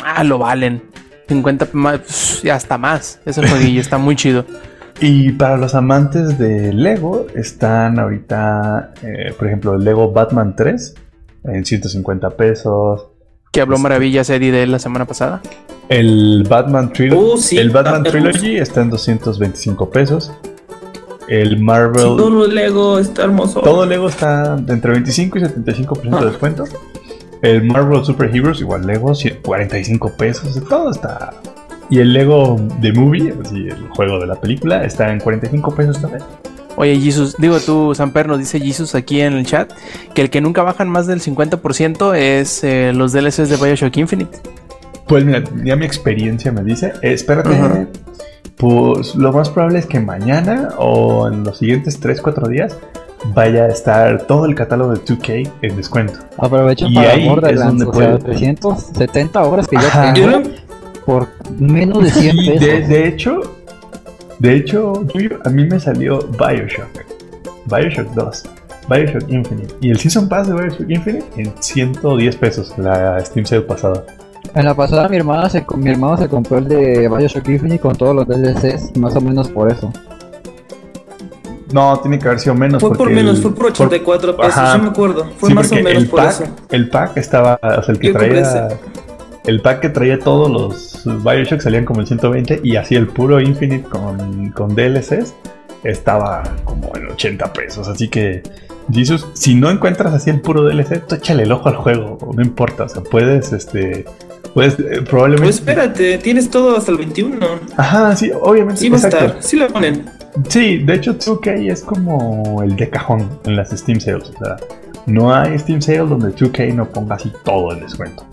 Ah, lo valen. 50 más, y hasta más. Ese jueguillo está muy chido. [laughs] Y para los amantes de Lego, están ahorita, eh, por ejemplo, el Lego Batman 3 en 150 pesos. Que habló maravillas Eddie de él la semana pasada. El Batman Trilogy, sí, el Batman está. Trilogy está en 225 pesos. El Marvel, Sí, todo Lego está hermoso. todo Lego está de entre 25 y 75% de Ah. descuento. El Marvel Super Heroes, igual Lego, 100 45 pesos. Todo está. Y el Lego The Movie, así, el juego de la película, está en 45 pesos también. Oye, Jesus, digo tú, Samper, nos dice Jesus aquí en el chat que el que nunca bajan más del 50% es eh, los DLCs de Bioshock Infinite. Pues mira, ya mi experiencia me dice, eh, espérate, Ajá. pues lo más probable es que mañana o en los siguientes 3-4 días vaya a estar todo el catálogo de 2K en descuento. Aprovecho Y para ahí es donde o sea, puede- 370 horas que Yo tengo por menos de 100 Y pesos. de, de hecho, de hecho, a mí me salió Bioshock, Bioshock 2, Bioshock Infinite y el Season Pass de Bioshock Infinite en 110 pesos la Steam Sale pasada. En la pasada mi hermana se, mi hermano se compró el de Bioshock Infinite con todos los DLCs, más o menos por eso. No, tiene que haber sido menos. Fue por menos, el- fue por 84 pesos, Ajá. yo me acuerdo. Fue Sí, más o menos el por pack, eso. El pack estaba, o sea, el que Yo traía. El pack que traía todos los Bioshock salían como en 120 y así el puro Infinite con, con DLCs estaba como en 80 pesos. Así que, Jesus, si no encuentras así el puro DLC, tú échale el ojo al juego, no importa. O sea, puedes, este, puedes, eh, probablemente. Pues espérate, tienes todo hasta el 21. Ajá, sí, obviamente. Sí va a estar, sí lo ponen. Sí, de hecho 2K es como el de cajón en las Steam Sales. O sea, no hay Steam Sale donde 2K no ponga así todo el descuento.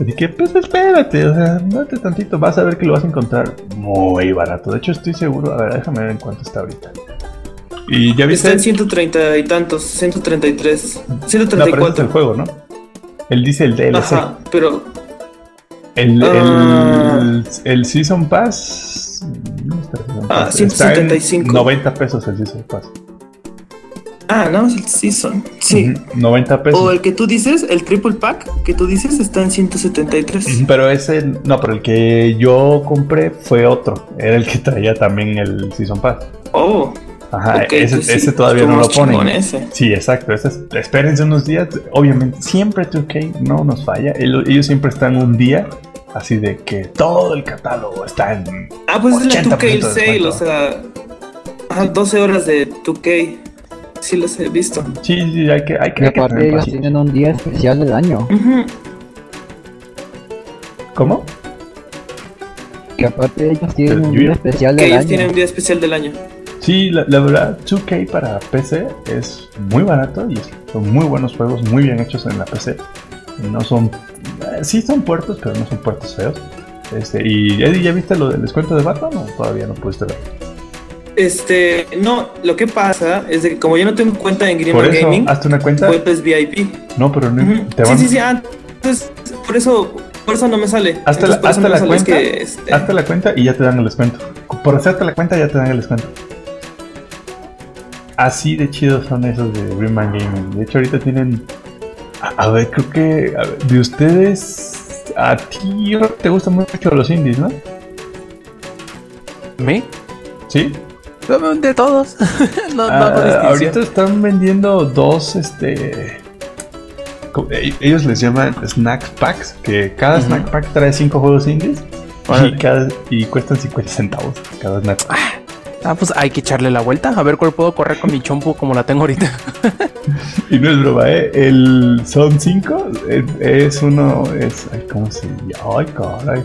Así que, pues espérate, o sea, date tantito, vas a ver que lo vas a encontrar muy barato. De hecho, estoy seguro, a ver, déjame ver en cuánto está ahorita. Y ya viste, Está en 130 y tantos, 133, no, pero ese es el 134. juego, ¿no? Él dice el DLC. Ajá, pero El, Ah. el, el Season Pass. ¿dónde está el Season Ah, Pass? Está en 175. 90 pesos el Season Pass. Ah, no, es el Season. Sí. Ujú, 90 pesos. O el que tú dices, el Triple Pack que tú dices está en 173. Ujú, Pero ese, no, pero el que yo compré fue otro. Era el que traía también el Season Pass. Oh, Ajá, ok, ese, sí, ese todavía no lo ponen. ese. Sí, exacto. ese es- espérense unos días. Obviamente, siempre 2K no nos falla. El- Ellos siempre están un día así de que todo el catálogo está en. Ah, pues es la 80% 2K de Sale, o sea. Ajá, 12 horas de 2K. Sí, los he visto. Sí, sí, hay que, hay que, hay que aparte tener ellos tienen un día especial del año. ¿Cómo? Que aparte ellos tienen ¿Del un día especial Que del ellos año. tienen un día especial del año. Sí, la, la verdad, 2K para PC es muy barato y son muy buenos juegos, muy bien hechos en la PC. No son. eh, sí son puertos, pero no son puertos feos. Este, y Eddie, ¿ya viste lo del descuento de Batman o todavía no pudiste ver? Este, no, lo que pasa es de que como yo no tengo cuenta en eso, Gaming, hazte una cuenta. pues VIP. No, pero no, te Sí, van, sí, sí, ah, entonces por eso, por eso no me sale. Hazte la, hazte no la es cuenta, que, este, hazte la cuenta y ya te dan el descuento. Por hacerte la cuenta ya te dan el descuento. Así de chidos son esos de Greenman Gaming. De hecho, ahorita tienen. A, a ver, creo que. a ver, de ustedes. A ti te gustan mucho los indies, ¿no? ¿Me? Sí. De todos. [laughs] no, no Ah, hago ahorita están vendiendo dos, este. co- e- Ellos les llaman snack packs, que cada snack pack trae cinco juegos indies y, Órale. cada, y cuestan 50 centavos cada snack pack. Ah, pues hay que echarle la vuelta. A ver cuál puedo correr con mi chompu como la tengo ahorita. [laughs] Y no es broma, ¿eh? El son 5 es uno. Es, ay, ¿Cómo se llama? Ay, caray.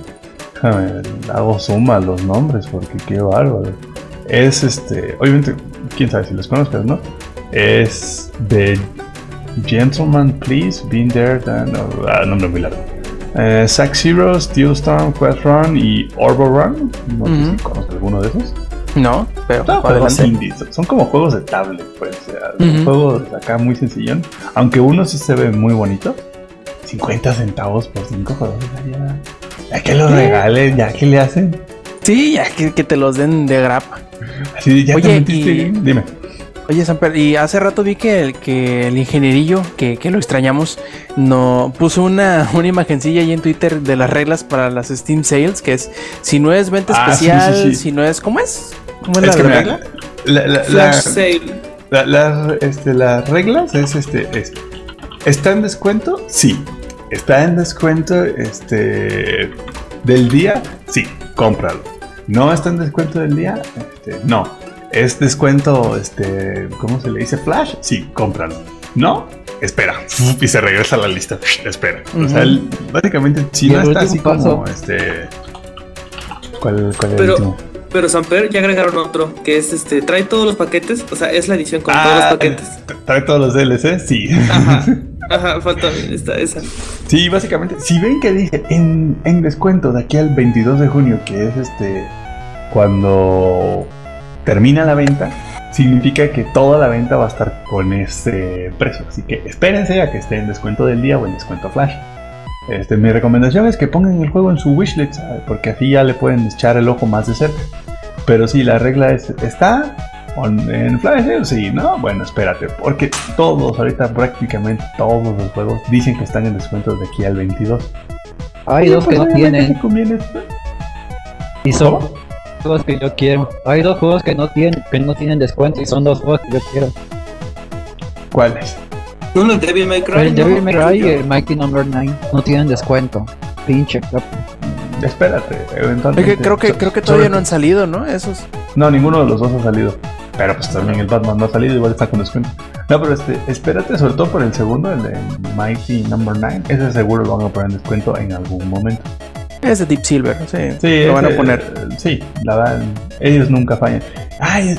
Déjame, hago suma a los nombres porque qué bárbaro. Es este. Obviamente, quién sabe si los conozcas, ¿no? Es de Gentleman Please, Been There. No, ah, nombre muy largo. Eh, Sack Zero, Steel Storm, Quest Run y Orbo Run. No sé si conozco alguno de esos. No, pero Son juegos indies, son como juegos de tablet, pues. o sea, juegos acá muy sencillón. Aunque uno sí se ve muy bonito. 50 centavos por 5 juegos. Ya, ya que lo regalen, ya que le hacen. Sí, ya que, que te los den de grapa. Así ya Oye, te metiste y- bien. Dime. Oye, Samper, y hace rato vi que el, que el ingenierillo, que, que lo extrañamos, no puso una, [laughs] una imagencilla ahí en Twitter de las reglas para las Steam Sales, que es si no es venta Ah, especial, sí, sí. si no es. ¿Cómo es? ¿Cómo es, Es la regla? la, la- Flash la- Sale. la- la- este, las reglas es este. Es, ¿Está en descuento? Sí. ¿Está en descuento este del día? Sí, cómpralo. ¿No está en descuento del día? Este, no. ¿Es descuento, este, cómo se le dice? Flash? Sí, cómpralo. ¿No? Espera. [laughs] Y se regresa a la lista. Espera. O sea, el- básicamente, no el está así como este. ¿Cuál, cuál es el Pero- último? Pero Samper ya agregaron otro que es este, trae todos los paquetes, o sea, es la edición con todos Ah, los paquetes. ¿Trae todos los DLC? Sí. Ajá, [laughs] ajá, falta esta, esa. Sí, básicamente, si ven que dice en, en descuento de aquí al 22 de junio, que es este cuando termina la venta, significa que toda la venta va a estar con ese precio. Así que espérense a que esté en descuento del día o en descuento flash. Este, mi recomendación es que pongan el juego en su wishlist, porque así ya le pueden echar el ojo más de cerca. Pero si la regla es, ¿está en flash? sale? Sí, no, bueno, espérate, porque todos, ahorita prácticamente todos los juegos dicen que están en descuento de aquí al 22. Hay dos que pues, no obviamente tienen. sí conviene. Y son ¿Cómo? Juegos que yo quiero. Hay dos juegos que no tienen, que no tienen descuento y son dos juegos que yo quiero. ¿Cuáles? Uno es Devil May Cry. el ¿no? Devil May Cry y el Mighty Number 9 no tienen descuento. Pinche. Espérate, eventualmente. Oye, creo que, creo que todavía no han salido, ¿no? Esos. No, ninguno de los dos ha salido. Pero pues también el Batman no ha salido, igual está con descuento. No, pero este, espérate, sobre todo por el segundo, el de Mighty Number 9. Ese seguro lo van a poner en descuento en algún momento. Es de Deep Silver, sí. Sí, lo van a poner. eh, Sí, la verdad, ellos nunca fallan. Ay,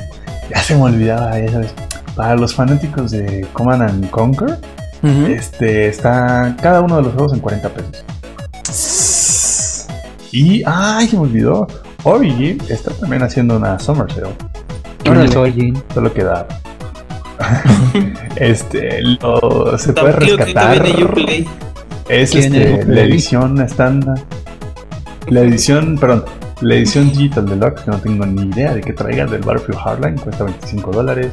ya se me olvidaba, ya sabes. Para los fanáticos de Command and Conquer, este, está cada uno de los juegos en 40 pesos. Y, ay, se me olvidó. Origin está también haciendo una Summer Sale. Jin. Solo queda. [laughs] este, lo, se puede rescatar. Es ¿Quién este, es la edición estándar. La edición, perdón, la edición Digital Deluxe, que no tengo ni idea de qué traiga del Battlefield Hardline, cuesta 25 dólares.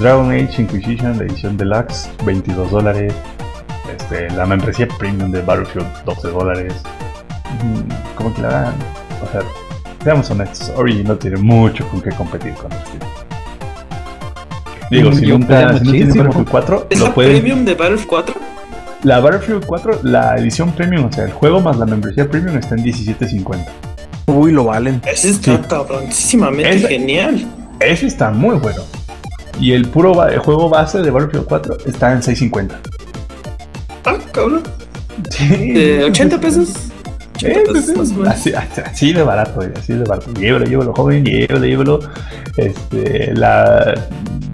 Dragon Age Inquisition, la edición deluxe, 22 dólares. Este, la membresía premium de Battlefield, 12 dólares. Mm, Como que la dan. O sea, seamos honestos, Origin no tiene mucho con qué competir con Steam. Digo, si nunca si no tiene. Battlefield 4, ¿Es lo la pueden premium de Battlefield 4? La Battlefield 4, la edición premium, o sea, el juego más la membresía premium está en 17.50. Uy, lo valen. Ese está Sí. cabroncísimamente Ese- genial. Ese está muy bueno. Y el puro el juego base de Battlefield 4 está en 6.50. Ah, cabrón. Sí. ¿De 80 pesos? 80 Eh, pesos pues, más así, así- de barato, güey, así de barato. Llévelo, llévelo, joven, llévelo, llévelo. Este, la,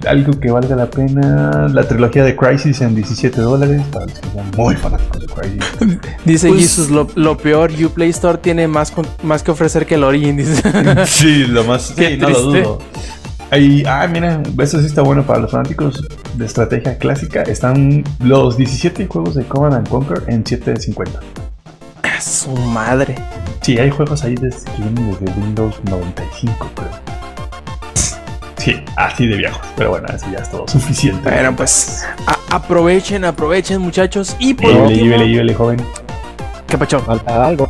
algo que valga la pena, la trilogía de Crisis en 17 dólares, para los que sean muy fanáticos de Crisis. [laughs] Dice Pues- Jesus, lo, lo peor, Uplay Store tiene más, con- más que ofrecer que el Origin. Dice. [laughs] Sí, lo más. [laughs] Qué Sí, no lo dudo. Ahí, ah, mira, eso sí está bueno para los fanáticos de estrategia clásica. Están los 17 juegos de Command and Conquer en 7.50. Su madre. Sí, hay juegos ahí desde, desde Windows 95, creo. Sí, así de viejos. Pero bueno, eso ya es todo suficiente. Bueno, pues aprovechen, aprovechen, muchachos. Y por Llévele, último, llévele, llévele, joven. ¿qué pacho? Falta algo.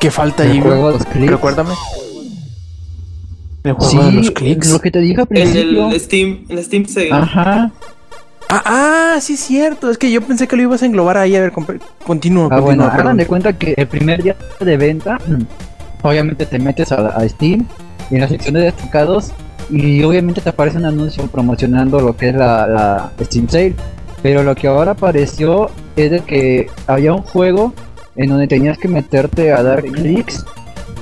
¿Qué falta El clics. Recuérdame. El juego Sí, de los clics. lo que te dije al En principio. el Steam, en Steam se. Ajá. Ah, ah, sí, es cierto. Es que yo pensé que lo ibas a englobar ahí. A ver, continúa, Ah, bueno, hagan de cuenta que el primer día de venta, [clears throat] obviamente te metes a, a Steam en la sección de destacados y obviamente te aparece un anuncio promocionando lo que es la, Steam Sale. Pero lo que ahora apareció es de que había un juego en donde tenías que meterte a dar clics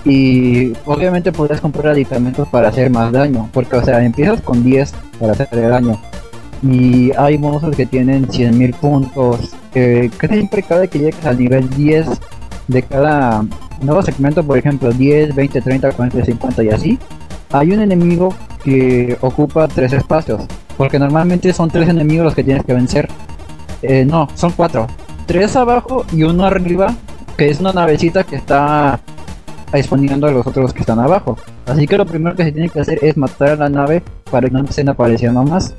y obviamente podías comprar aditamentos para hacer más daño. Porque, o sea, empiezas con 10 para hacer daño. Y hay monstruos que tienen 100.000 puntos. Que casi siempre cada que llegues al nivel 10 de cada nuevo segmento, por ejemplo, 10, 20, 30, 40, 50 y así, hay un enemigo que ocupa tres espacios. Porque normalmente son tres enemigos los que tienes que vencer. Eh, no, son cuatro. Tres abajo y uno arriba, que es una navecita que está exponiendo a los otros que están abajo. Así que lo primero que se tiene que hacer es matar a la nave para que no estén apareciendo más.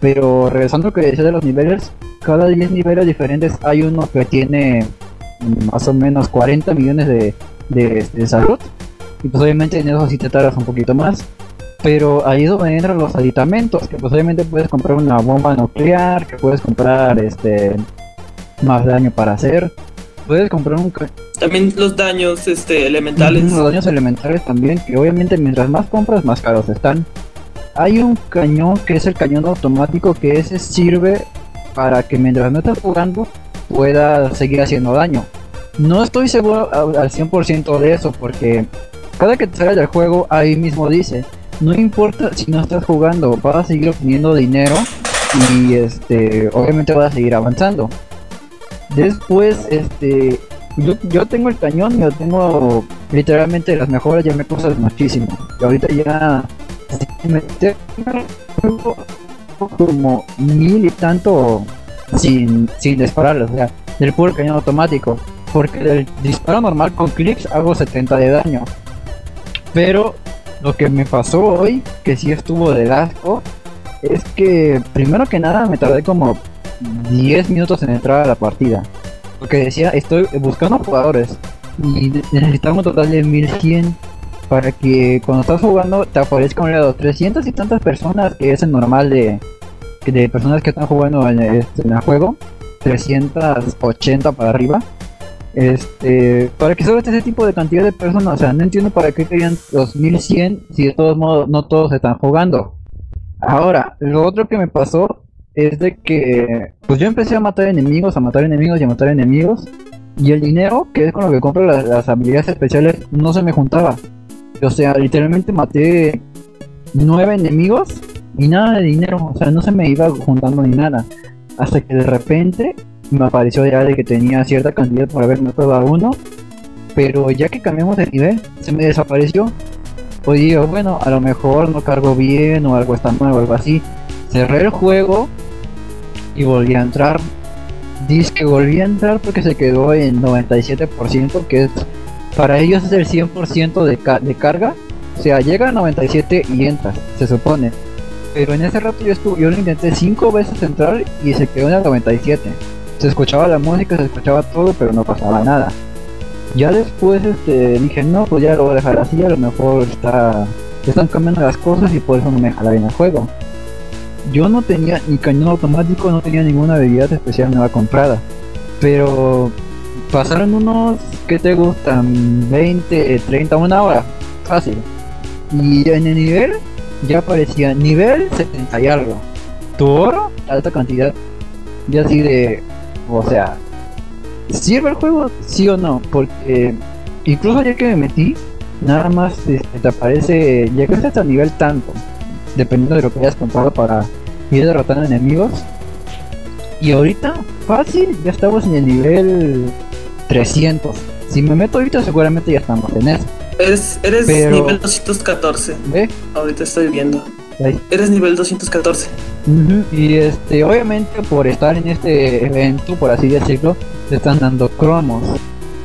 Pero regresando a lo que decía de los niveles, cada 10 niveles diferentes hay uno que tiene más o menos 40 millones de, de, de salud. Y pues obviamente en eso sí te tardas un poquito más. Pero ahí es donde entran los aditamentos, que pues obviamente puedes comprar una bomba nuclear, que puedes comprar este más daño para hacer. Puedes comprar un También los daños este, elementales. Los daños elementales también, que obviamente mientras más compras, más caros están. Hay un cañón que es el cañón automático, que ese sirve para que mientras no estás jugando pueda seguir haciendo daño. No estoy seguro al 100% de eso, porque cada que te sales del juego, ahí mismo dice, no importa si no estás jugando, vas a seguir obteniendo dinero y este obviamente vas a seguir avanzando. Después, este, yo, yo tengo el cañón, yo tengo literalmente las mejoras, ya me cosas muchísimo. Y ahorita ya me tengo como mil y tanto sin, sin dispararlos, o sea, del puro cañón automático. Porque del disparo normal con clics hago 70 de daño. Pero lo que me pasó hoy, que sí estuvo de asco, es que primero que nada me tardé como 10 minutos en entrar a la partida. Porque decía, estoy buscando jugadores y necesitamos un total de 1100 para que cuando estás jugando te aparezca un lado 300 y tantas personas, que es el normal de, de personas que están jugando en, este, el juego, 380 para arriba. Este, para que solo esté ese tipo de cantidad de personas, o sea, no entiendo para qué querían los 1100 si de todos modos no todos están jugando. Ahora, lo otro que me pasó es de que pues yo empecé a matar enemigos, a matar enemigos y a matar enemigos y el dinero que es con lo que compro las, las habilidades especiales no se me juntaba. O sea, literalmente maté nueve enemigos y nada de dinero, o sea, no se me iba juntando ni nada. Hasta que de repente me apareció ya de que tenía cierta cantidad por haber matado a uno, pero ya que cambiamos de nivel, se me desapareció. Pues digo, bueno, a lo mejor no cargo bien o algo está mal o algo así. Cerré el juego y volví a entrar. Dice que volví a entrar porque se quedó en 97%, que es para ellos es el 100% de, ca- de carga, O sea, llega a 97 y entras, se supone. Pero en ese rato yo estuve, yo lo intenté cinco veces entrar y se quedó en el 97. Se escuchaba la música, se escuchaba todo, pero no pasaba nada. Ya después este, dije, no, pues ya lo voy a dejar así, a lo mejor está, están cambiando las cosas y por eso no me jala bien el juego. Yo no tenía ni cañón automático, no tenía ninguna habilidad especial nueva comprada. Pero pasaron unos, ¿qué te gustan? 20, 30, una hora. Fácil. Y en el nivel ya aparecía nivel 70 y algo. Tu oro, alta cantidad. Y así de, o sea, ¿sirve el juego? Sí o no, porque incluso ya que me metí, nada más este, te aparece, llegaste hasta nivel tanto, dependiendo de lo que hayas comprado para ir derrotando enemigos. Y ahorita, fácil, ya estamos en el nivel 300. Si me meto ahorita, seguramente ya estamos en eso. Eres, eres Pero- nivel 214. ¿Ve? Ahorita estoy viendo. Ahí. Eres nivel 214. Ujú, Y este, obviamente por estar en este evento, por así decirlo, te están dando cromos.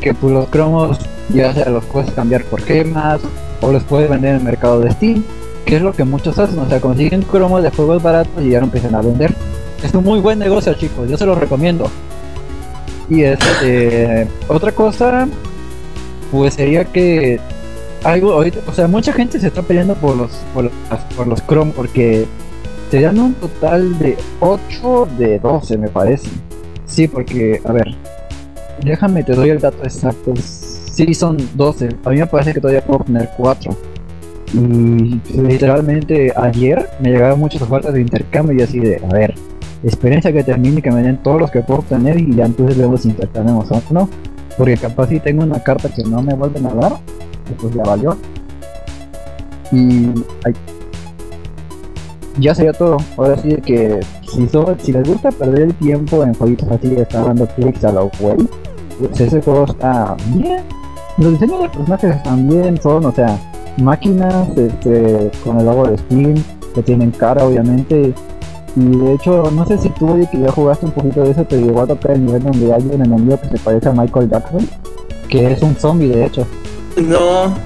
Que pues los cromos ya sea los puedes cambiar por gemas o los puedes vender en el mercado de Steam. Que es lo que muchos hacen, o sea, consiguen cromos de juegos baratos y ya lo empiezan a vender. Es un muy buen negocio chicos, yo se los recomiendo. Y este, otra cosa, pues sería que algo ahorita, o sea, mucha gente se está peleando por los por los, por los cromos porque te dan un total de 8 de 12, me parece. Sí, porque, a ver, déjame, te doy el dato exacto. Sí, son 12. A mí me parece que todavía puedo poner 4. Y literalmente ayer me llegaron muchas ofertas de intercambio y así de, a ver, experiencia que termine y que me den todos los que puedo obtener y ya entonces vemos si intercambiamos no. Porque capaz si tengo una carta que no me vuelven a dar, pues ya valió. Y ya sería todo. Ahora sí que si, so- si les gusta perder el tiempo en jueguitos así estar dando clics a lo güey, pues ese juego está bien. Los diseños de personajes están bien, son, o sea, máquinas este, con el logo de Steam, que tienen cara obviamente. Y de hecho, no sé si tú oye, que ya jugaste un poquito de eso, te llegó a tocar el nivel donde hay un enemigo que se parece a Michael Jackson, que es un zombie de hecho. No.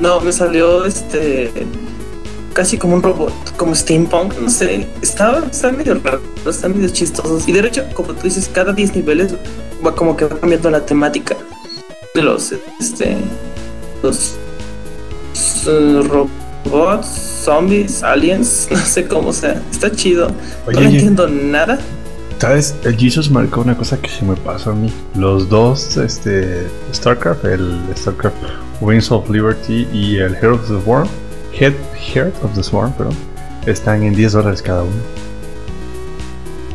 No, me salió este. Casi como un robot, como steampunk, no sé. Estaba, está medio raro, están medio chistosos. Y de hecho, como tú dices, cada 10 niveles va como que va cambiando la temática de los, este. Los. eh, robots, zombies, aliens, [laughs] no sé cómo sea. Está chido. Oye, no le entiendo nada. ¿Sabes? El Jesus marcó una cosa que se me pasó a mí. Los dos, este, StarCraft, el StarCraft Wings of Liberty y el Heart of the Swarm, Head, Heart of the Swarm, perdón, están en 10 dólares cada uno.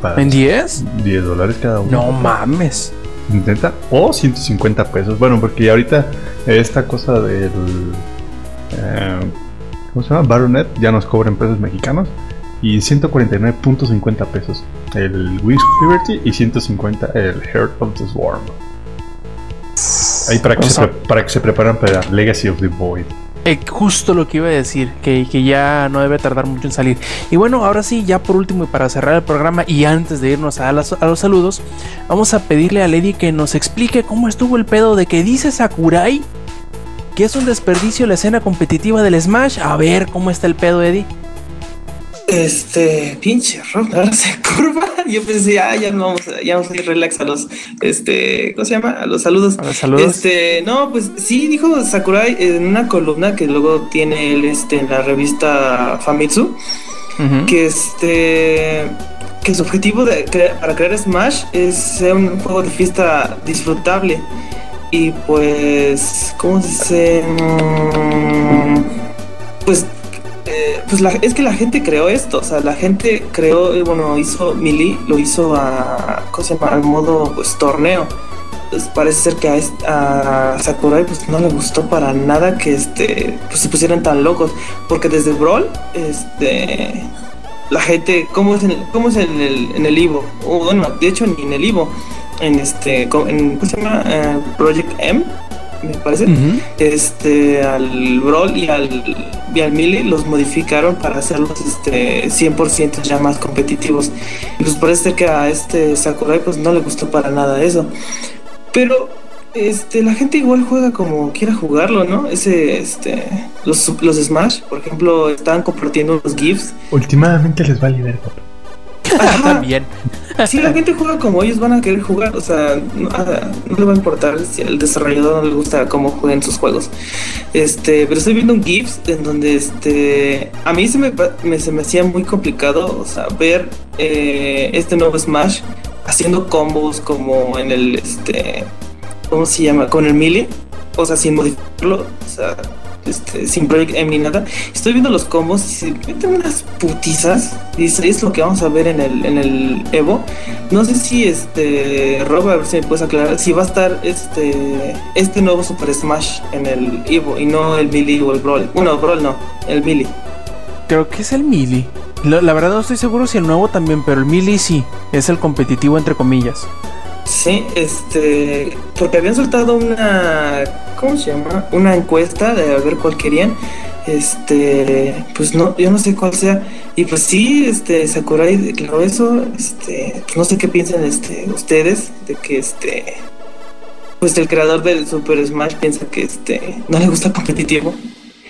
Para- ¿En 10? 10 dólares cada uno. No mames. Intenta. O 150 pesos. Bueno, porque ahorita esta cosa del. eh, ¿Cómo se llama? Baronet ya nos cobran pesos mexicanos. Y 149.50 pesos el Wings of Liberty y 150 el Heart of the Swarm. Ahí para que, O se, sea- para que se preparan para Legacy of the Void. Eh, justo lo que iba a decir, que, que ya no debe tardar mucho en salir. Y bueno, ahora sí, ya por último y para cerrar el programa y antes de irnos a, las- a los saludos, vamos a pedirle a Lady que nos explique cómo estuvo el pedo de que dice Sakurai que es un desperdicio la escena competitiva del Smash. A ver cómo está el pedo, Eddie. Este, pinche Rob, ahora se curva. [laughs] Yo pensé, ah, ya no vamos a, ya vamos a ir relax a los, este, ¿cómo se llama? A los saludos. A los saludos. Este, no, pues sí, dijo Sakurai en una columna que luego tiene él, este, en la revista Famitsu, que este, que su objetivo de para crear Smash es ser un juego de fiesta disfrutable. Y pues, ¿cómo se dice? Mm, Pues pues la- es que la gente creó esto, o sea, la gente creó, eh, bueno, hizo Mili, lo hizo a, ¿cómo se llama? Al modo, pues, torneo. Pues parece ser que a, Sakurai, pues, no le gustó para nada que, este, pues, se pusieran tan locos, porque desde Brawl, este, la gente, ¿cómo es en, cómo es en el, en el Evo? O, bueno, de hecho, ni en el Evo, en este, ¿cómo se llama? Eh, Project M, me parece este al Brawl y al, y al Melee los modificaron para hacerlos este 100% ya más competitivos. Y pues parece ser que a este Sakurai pues no le gustó para nada eso. Pero este la gente igual juega como quiera jugarlo, ¿no? Ese este los, los Smash, por ejemplo, estaban compartiendo unos GIFs. Últimamente les vale ver, papá. [laughs] También. Si la gente juega como ellos van a querer jugar, o sea, no, ah, no le va a importar si al desarrollador no le gusta cómo jueguen sus juegos. Este, pero estoy viendo un GIF en donde este a mí se me- se me hacía muy complicado, o sea, ver eh, este nuevo Smash haciendo combos como en el este ¿cómo se llama? con el melee, o sea, sin modificarlo, o sea, este, sin Project M ni nada. Estoy viendo los combos y se meten unas putizas. Y es, es lo que vamos a ver en el, en el Evo. No sé si este Rob, a ver si me puedes aclarar, si va a estar este este nuevo Super Smash en el Evo y no el Melee o el Brawl. Bueno, Brawl no, el Melee. Creo que es el Mili. La, la verdad no estoy seguro si el nuevo también, pero el Mili sí. Es el competitivo entre comillas. Sí, este, porque habían soltado una, ¿cómo se llama? Una encuesta de a ver cuál querían. Este, pues no, yo no sé cuál sea. Y pues sí, este, Sakurai declaró eso. Este, pues no sé qué piensan este, ustedes de que este, pues el creador del Super Smash piensa que este, no le gusta competitivo.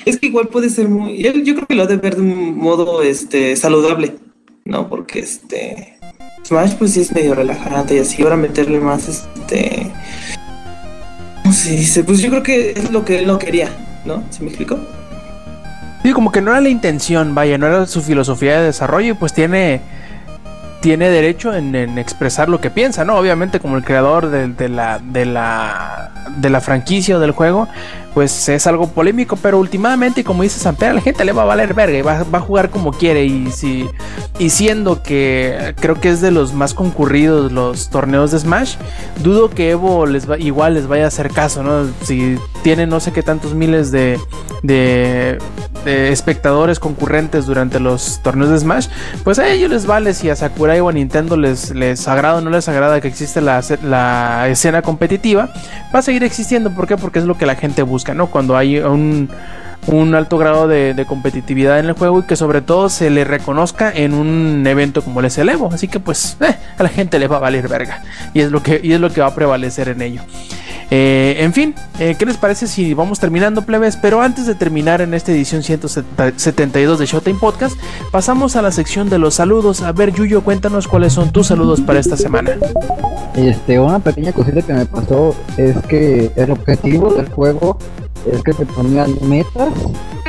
Es que igual puede ser muy, yo creo que lo ha de ver de un modo, este, saludable, ¿no? Porque este, Smash pues sí es medio relajante y así ahora meterle más este ¿cómo se dice? Pues yo creo que es lo que él no quería, ¿no? ¿Se me explicó? Sí, como que no era la intención, vaya, no era su filosofía de desarrollo y pues tiene, tiene derecho en, expresar lo que piensa, ¿no? Obviamente como el creador de la, de, la, de la franquicia o del juego, pues es algo polémico, pero últimamente, como dice Samper, a la gente le va a valer verga y va, va a jugar como quiere y si y siendo que creo que es de los más concurridos los torneos de Smash, dudo que Evo les va, igual les vaya a hacer caso, ¿no? Si tiene no sé qué tantos miles de, de, espectadores concurrentes durante los torneos de Smash, pues a ellos les vale si a Sakurai o a Nintendo les, les agrada o no les agrada que existe la, la escena competitiva, va a seguir existiendo. ¿Por qué? Porque es lo que la gente busca, ¿no? Cuando hay un un alto grado de, competitividad en el juego y que sobre todo se le reconozca en un evento como el el Evo. Así que pues eh, a la gente le va a valer verga. Y es lo que, y es lo que va a prevalecer en ello. Eh, en fin, eh, ¿qué les parece si vamos terminando plebes? Pero antes de terminar en esta edición 172 de Showtime Podcast, pasamos a la sección de los saludos. A ver, Yuyo, cuéntanos cuáles son tus saludos para esta semana. Este, una pequeña cosita que me pasó es que el objetivo del juego es que te ponían metas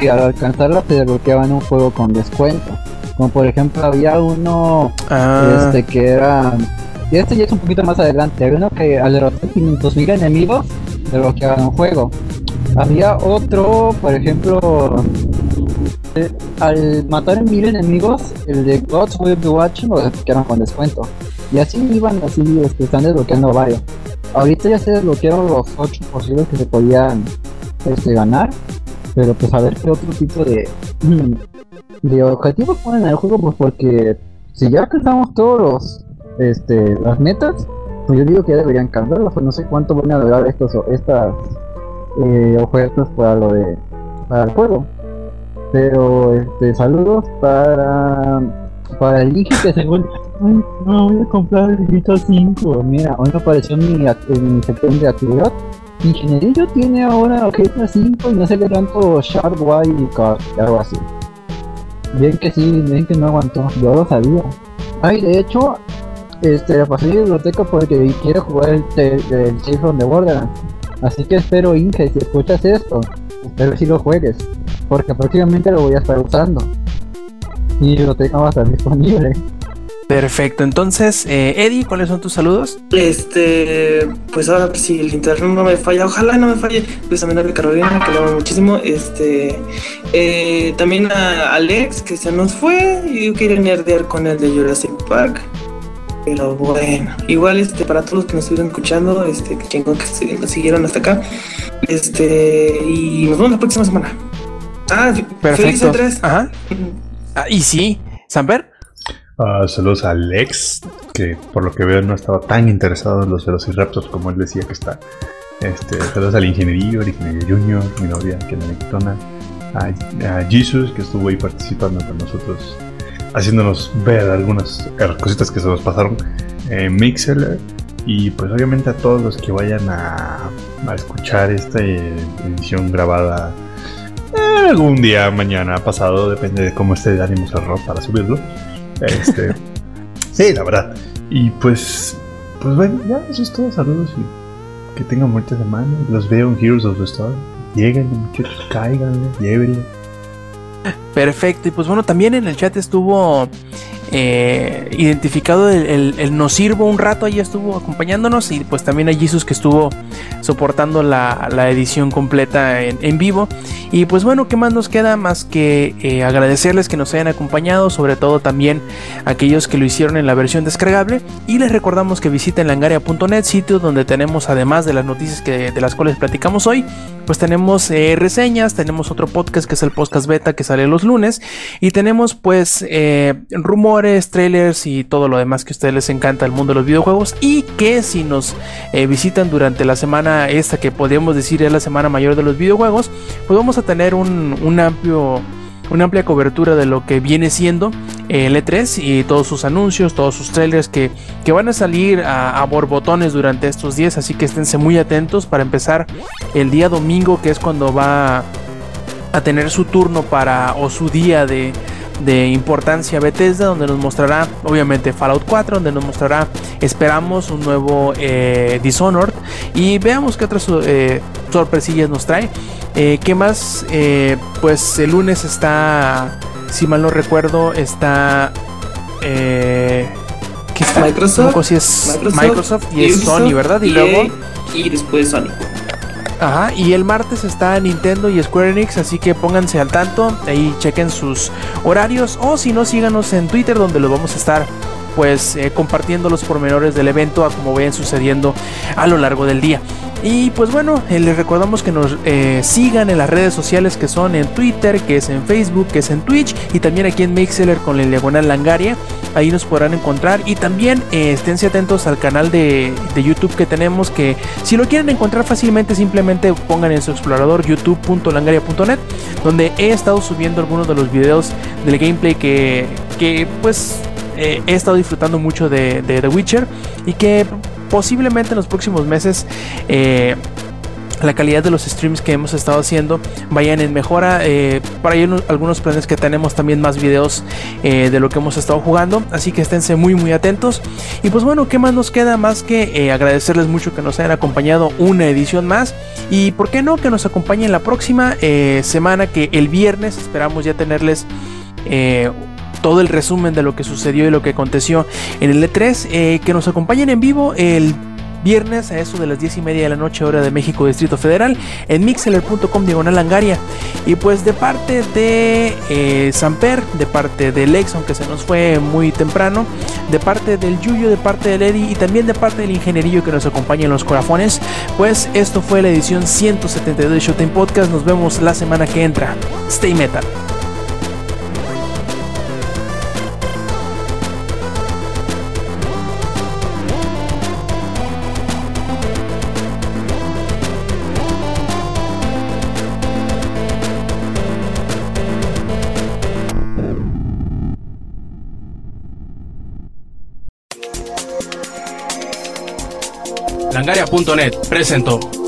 que al alcanzarlas te desbloqueaban un juego con descuento. Como por ejemplo había uno Ah, este que era y este ya es un poquito más adelante, había uno que al derrotar 500 mil enemigos desbloqueaban un juego. Había otro, por ejemplo, eh, al matar mil enemigos, el de Gods Will Be Watching lo desbloquearon con descuento. Y así iban, así este, están desbloqueando varios. Ahorita ya se desbloquearon los 8 posibles que se podían este, ganar. Pero pues a ver qué otro tipo de, [clears throat] de objetivos ponen en el juego, pues porque si ya alcanzamos todos los este, las metas, pues yo digo que ya deberían cambiarlos, pues no sé cuánto van a durar estos estas eh, ofertas para lo de para el juego. Pero este saludos para para el Digi que según Ay, no voy a comprar el Digital 5. Mira, hoy me apareció mi, mi de actividad. Ingenierillo tiene ahora GTA 5 y no sé qué tanto Sharp Y y algo así. Bien que sí, bien que no aguantó, yo lo sabía. Ay, de hecho, este, le pasé a biblioteca porque quiero jugar el, el from the Borderlands. Así que espero, Inge, si escuchas esto, espero si lo juegues, porque próximamente lo voy a estar usando. Mi biblioteca va a estar disponible. Perfecto. Entonces, eh, Eddie, ¿cuáles son tus saludos? Este, pues ahora si el internet no me falla, ojalá no me falle, pues también a Carolina, que lo amo muchísimo. Este, eh, también a Alex, que se nos fue, y yo quería nerdear con el de Jurassic Park. Pero bueno, igual este para todos los que nos estuvieron escuchando, este, que chingón que nos siguieron hasta acá. Este, y nos vemos la próxima semana. Ah, feliz Perfecto. E3. Ajá. Ah, y sí, Samper. Ah, saludos a Alex, que por lo que veo no estaba tan interesado en los velociraptors como él decía que está. Este, saludos al ingenierillo, al ingeniero Junior, mi novia, que Tona, a, a Jesus, que estuvo ahí participando con nosotros, haciéndonos ver algunas eh, cositas que se nos pasaron en Mixer. Y pues obviamente a todos los que vayan a, a escuchar esta eh, edición grabada eh, algún día, mañana, pasado, depende de cómo esté el ánimo cerrado para subirlo. Este, [laughs] sí, la verdad. Y pues, pues bueno, ya eso es todo. Saludos y que tengan mucha semana. Los veo en Heroes of the Storm. Lleguen, muchachos, cáiganle, llévenle. Perfecto, y pues bueno, también en el chat estuvo eh, identificado el, el, nos sirvo un rato, ahí estuvo acompañándonos y pues también a Jesus que estuvo soportando la, la edición completa en, en, vivo. Y pues bueno, ¿qué más nos queda más que eh, agradecerles que nos hayan acompañado, sobre todo también aquellos que lo hicieron en la versión descargable. Y les recordamos que visiten langaria.net, sitio donde tenemos además de las noticias que, de las cuales platicamos hoy, pues tenemos eh, reseñas, tenemos otro podcast que es el podcast beta que sale los lunes y tenemos pues eh, rumores, trailers y todo lo demás que a ustedes les encanta el mundo de los videojuegos y que si nos eh, visitan durante la semana esta que podríamos decir es la semana mayor de los videojuegos, pues vamos a tener un, un amplio una amplia cobertura de lo que viene siendo el E3 y todos sus anuncios, todos sus trailers que, que van a salir a, a, borbotones durante estos días, así que esténse muy atentos para empezar el día domingo, que es cuando va a tener su turno para o su día de, de importancia Bethesda, donde nos mostrará obviamente Fallout 4, donde nos mostrará, esperamos, un nuevo eh, Dishonored y veamos qué otras eh, sorpresillas nos trae. Eh, ¿Qué más? Eh, pues el lunes está, si mal no recuerdo, está... ¿qué está? Microsoft, si es Microsoft, Microsoft y es Sony, ¿verdad? Y, y luego... Y después Sony. Ajá, y el martes está Nintendo y Square Enix, así que pónganse al tanto, ahí chequen sus horarios o si no síganos en Twitter donde los vamos a estar pues eh, compartiendo los pormenores del evento a como vayan sucediendo a lo largo del día. Y pues bueno, eh, les recordamos que nos eh, sigan en las redes sociales que son en Twitter, que es en Facebook, que es en Twitch y también aquí en Mixeler con el diagonal Langaria. Ahí nos podrán encontrar y también eh, esténse atentos al canal de, de, YouTube que tenemos que si lo quieren encontrar fácilmente simplemente pongan en su explorador youtube.langaria.net donde he estado subiendo algunos de los videos del gameplay que, que pues eh, he estado disfrutando mucho de, The Witcher y que posiblemente en los próximos meses eh, la calidad de los streams que hemos estado haciendo vayan en mejora. Eh, para hay algunos planes que tenemos también más videos eh, de lo que hemos estado jugando. Así que esténse muy muy atentos. Y pues bueno, ¿qué más nos queda? Más que agradecerles mucho que nos hayan acompañado una edición más. Y por qué no que nos acompañen la próxima semana que el viernes esperamos ya tenerles todo el resumen de lo que sucedió y lo que aconteció en el E3. Eh, que nos acompañen en vivo el viernes a eso de las 10 y media de la noche, hora de México, Distrito Federal, en mixeler.com diagonal langaria. Y pues de parte de eh, Samper, de parte de Lex, aunque se nos fue muy temprano, de parte del Yuyo, de parte del Eddie y también de parte del ingenierillo que nos acompaña en los corazones, pues esto fue la edición 172 de Showtime Podcast. Nos vemos la semana que entra. Stay metal. Langaria.net presentó.